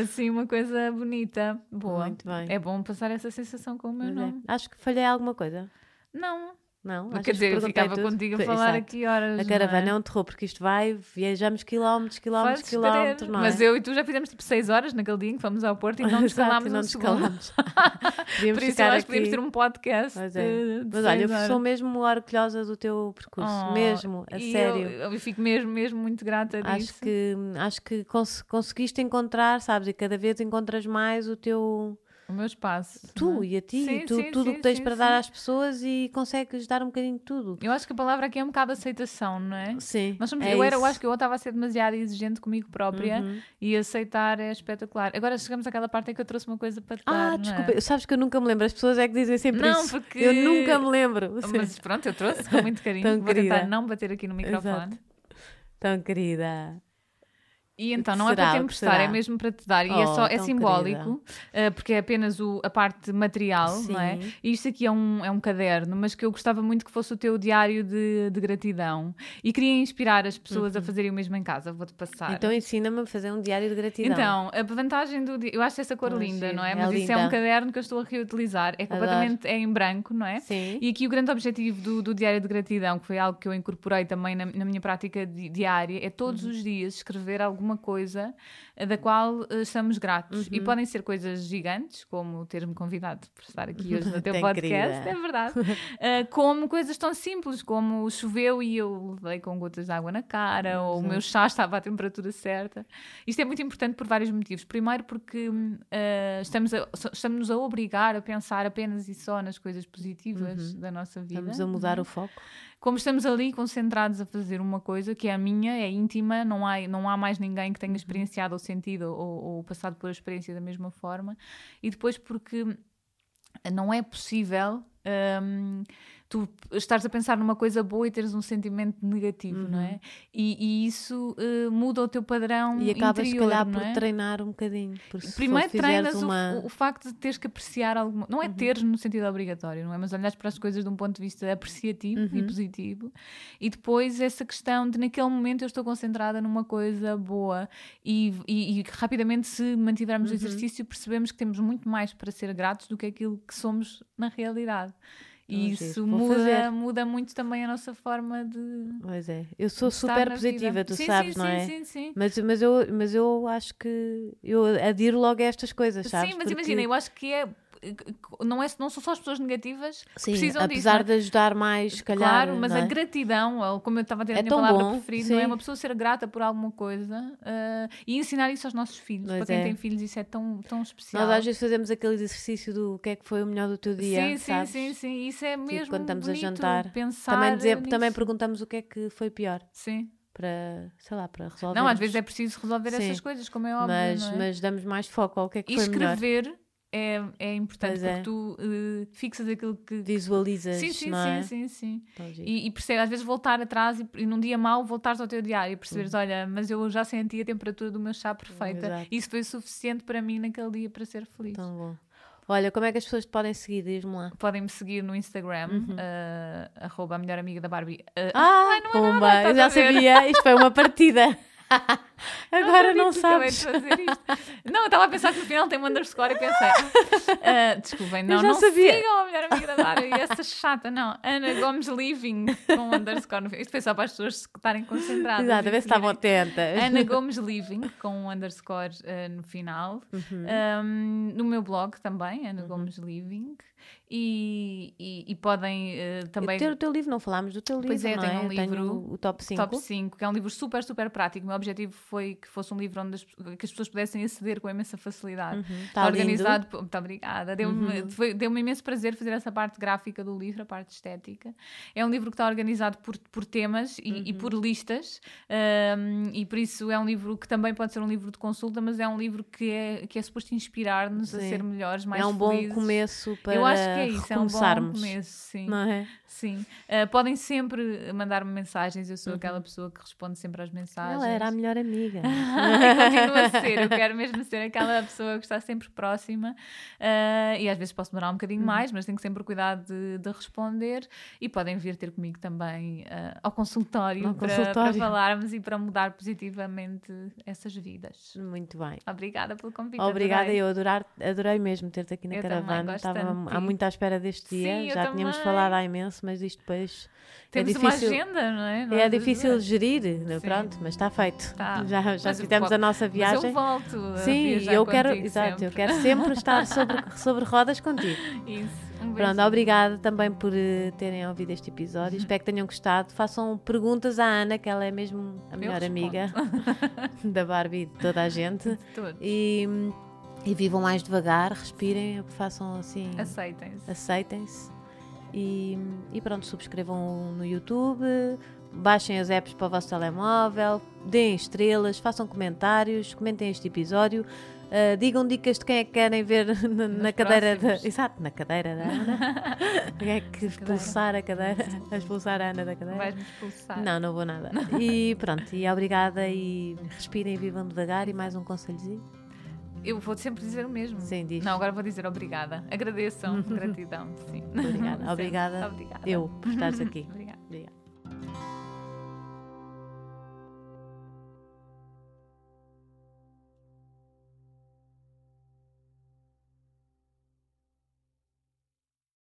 Assim, uma coisa bonita. Boa. Muito bem. É bom passar essa sensação com o meu Pois é. nome. Acho que falhei alguma coisa. Não. Não, achas Quer que dizer, eu ficava tudo? contigo a falar exato. aqui horas. A não caravana é? é um terror, porque isto vai, viajamos quilómetros, quilómetros, quilómetros, não é? Mas eu e tu já fizemos tipo 6 horas naquele dia em que fomos ao Porto e não nos Exato, calámos e não um nos segundo. calámos. Podíamos Por isso acho que podíamos aqui. ter um podcast. É. de- de Mas olha, eu sou mesmo orgulhosa do teu percurso, Oh, mesmo, a sério. Eu, eu fico mesmo, mesmo muito grata disso. Acho que, acho que cons- conseguiste encontrar, sabes, e cada vez encontras mais o teu. O meu espaço. Tu é? e a ti, Sim, tu, sim, tudo o que tens sim, para dar às pessoas e consegues dar um bocadinho de tudo. Eu acho que a palavra aqui é um bocado aceitação, não é? Sim. Nós somos, é eu, era, eu acho que eu estava a ser demasiado exigente comigo própria Uhum. e aceitar é espetacular. Agora chegamos àquela parte em que eu trouxe uma coisa para te dar. Ah, não é? desculpa, sabes que eu nunca me lembro, as pessoas é que dizem sempre Não, isso. porque- Eu nunca me lembro. Mas pronto, eu trouxe com muito carinho. Tão Vou tentar querida. não bater aqui no microfone. Tão querida. E então não é será? para te emprestar, é mesmo para te dar. E é, Oh, só, é tão simbólico, eh, porque é apenas o- a parte material, não é? Sim. E isto aqui é um, é um caderno, mas que eu gostava muito que fosse o teu diário de, de gratidão. E queria inspirar as pessoas a fazerem o mesmo em casa. Vou-te passar. Uhum. Então ensina-me a fazer um diário de gratidão. Então, a vantagem do. Eu acho essa cor linda, não é? É Mas isso é um linda. caderno que eu estou a reutilizar. É completamente é em branco, não é? Sim. E aqui o grande objetivo do, do Diário de Gratidão, que foi algo que eu incorporei também na, na minha prática di- diária, é todos Uhum. os dias escrever alguma coisa eh, da qual eh, estamos gratos. Uhum. E podem ser coisas gigantes, como ter-me convidado para estar aqui hoje no teu Tem podcast, querida. é verdade. Eh, como coisas tão simples, como choveu e eu levei com gotas de água na cara, ou o meu chá estava à temperatura certa. Isto é muito importante por vários motivos. Primeiro, porque eh, estamos a, estamos a obrigar a pensar apenas e só nas coisas positivas da nossa vida. Uhum. Vamos a mudar é? o foco. Como estamos ali concentrados a fazer uma coisa que é a minha, é íntima, não há, não há mais ninguém que tenha experienciado ou sentido ou, ou passado por a experiência da mesma forma. E depois porque não é possível hum, tu estares a pensar numa coisa boa e teres um sentimento negativo, não é? E, e isso eh, muda o teu padrão E acabas, se interior, calhar, não por é? treinar um bocadinho. Se Primeiro treinas o- uma... Uhum. o, o facto de teres que apreciar alguma. Não é teres no sentido obrigatório, não é? Mas olhares para as coisas de um ponto de vista apreciativo Uhum. e positivo. E depois essa questão de naquele momento eu estou concentrada numa coisa boa e, e- e rapidamente, se mantivermos Uhum. o exercício, percebemos que temos muito mais para ser gratos do que aquilo que somos na realidade. E giro. isso muda, fazer. muda muito também a nossa forma de. Pois é. Eu sou super positiva, vida. tu sim, sabes, sim, não sim, é? Sim, sim. Mas, mas, eu, mas eu acho que eu adiro logo a estas coisas, sabes? Sim, mas Porque- imagina, eu acho que é. Não, é, não são só as pessoas negativas que Sim, precisam disso. apesar é? de ajudar mais, se calhar. Claro, mas não a é? gratidão, como eu estava a ter a É minha tão palavra bom, preferida, não é? sim. Uma pessoa ser grata por alguma coisa ah, e ensinar isso aos nossos filhos. Pois Para quem é. tem filhos, isso é tão, tão especial. Nós às vezes fazemos aquele exercício do o que é que foi o melhor do teu dia, sim, sim, sabes? sim, sim. Isso é mesmo. Tipo, quando estamos bonito, a jantar, também, dizer, também perguntamos o que é que foi pior Sim. para, sei lá, para resolver. Não, às vezes é preciso resolver Sim. essas coisas, como é óbvio. mas, é? mas damos mais foco ao que é que E foi melhor. É, é importante Pois é. porque tu eh, fixas aquilo que. Visualizas, Sim, sim, não sim, é? sim, sim. Tão giro. E, e percebe, às vezes voltar atrás e, e num dia mau voltares ao teu diário e perceberes, Uhum. olha, mas eu já senti a temperatura do meu chá perfeita. Exato. Isso foi suficiente para mim naquele dia para ser feliz. Tão bom. Olha, como é que as pessoas te podem seguir? Diz-me lá. Podem me seguir no Instagram, eh, arroba a melhor amiga da Barbie. Uhum. Ah, não é pomba, nada, já sabia. Isto foi uma partida. Agora não de sabes. fazer isto. Não, eu estava a pensar que no final tem um underscore e pensei. ah, desculpem, não, não sabia. sigam a melhor amiga da Barbie, essa chata, não. Ana Gomes Living com um underscore no final. Isto foi só para as pessoas estarem concentradas. Exato, a e ver se estavam atentas. Ana Gomes Living com um underscore ah, no final. Uhum. Um, no meu blog também, Ana Gomes Living. E, e, e podem ah, também. O teu, o teu livro, não falámos do teu livro, Pois é, não tenho é? um Eu tenho livro, o top 5. Top 5, que é um livro super, super prático. O meu objetivo foi que fosse um livro onde as, que as pessoas pudessem aceder com imensa facilidade. Uhum. lindo. Uhum. organizado. por- Muito obrigada. Deu-me foi- deu-me imenso prazer fazer essa parte gráfica do livro, a parte estética. É um livro que está organizado por, por temas e, e Uhum. por listas, um, e por isso é um livro que também pode ser um livro de consulta, mas é um livro que é, que é suposto inspirar-nos a ser melhores, mais É um bom felizes. começo para que é isso, é um bom recomeçarmos. começo, sim. Não é? Sim. Uh, podem sempre mandar-me mensagens. Eu sou uhum. aquela pessoa que responde sempre às mensagens. Ela era a melhor amiga. e continua a ser. Eu quero mesmo ser aquela pessoa que está sempre próxima. Uh, e às vezes posso demorar um bocadinho uhum. mais, mas tenho sempre cuidado de, de, responder. E podem vir ter comigo também uh, ao consultório, para, consultório. para falarmos e para mudar positivamente essas vidas. Muito bem. Obrigada pelo convite. Obrigada, adorei. eu adorar, adorei mesmo ter-te aqui na eu caravana. Estava há muito à espera deste dia. Sim, Já tínhamos também. falado há imenso, mas isto depois. É Temos é difícil, uma agenda, não é? é difícil gerir, Sim. pronto, mas está feito. Tá. Já, já fizemos a nossa viagem. Mas eu volto. Sim, eu quero, exato, sempre. eu quero sempre estar sobre, sobre rodas contigo. Isso. Um Pronto, obrigada também por uh, terem ouvido este episódio. Uhum. Espero que tenham gostado. Façam perguntas à Ana, que ela é mesmo a melhor amiga da Barbie de toda a gente. E, e vivam mais devagar, respirem, façam assim. Aceitem-se. Aceitem-se. E, e pronto, subscrevam no YouTube, baixem as apps para o vosso telemóvel, deem estrelas, façam comentários, comentem este episódio. Uh, digam dicas de quem é que querem ver na, na cadeira da. Exato, na cadeira da Ana. quem é que expulsar a cadeira? A expulsar a Ana da cadeira? Vais-me expulsar. Não, não vou nada. E pronto, e obrigada e respirem e vivam devagar. E mais um conselhozinho. Eu vou sempre dizer o mesmo. Sim, diz. Não, agora vou dizer obrigada. Agradeçam, gratidão, sim. Obrigada. Obrigada. Obrigada. Eu por estares aqui. Obrigada. Obrigada.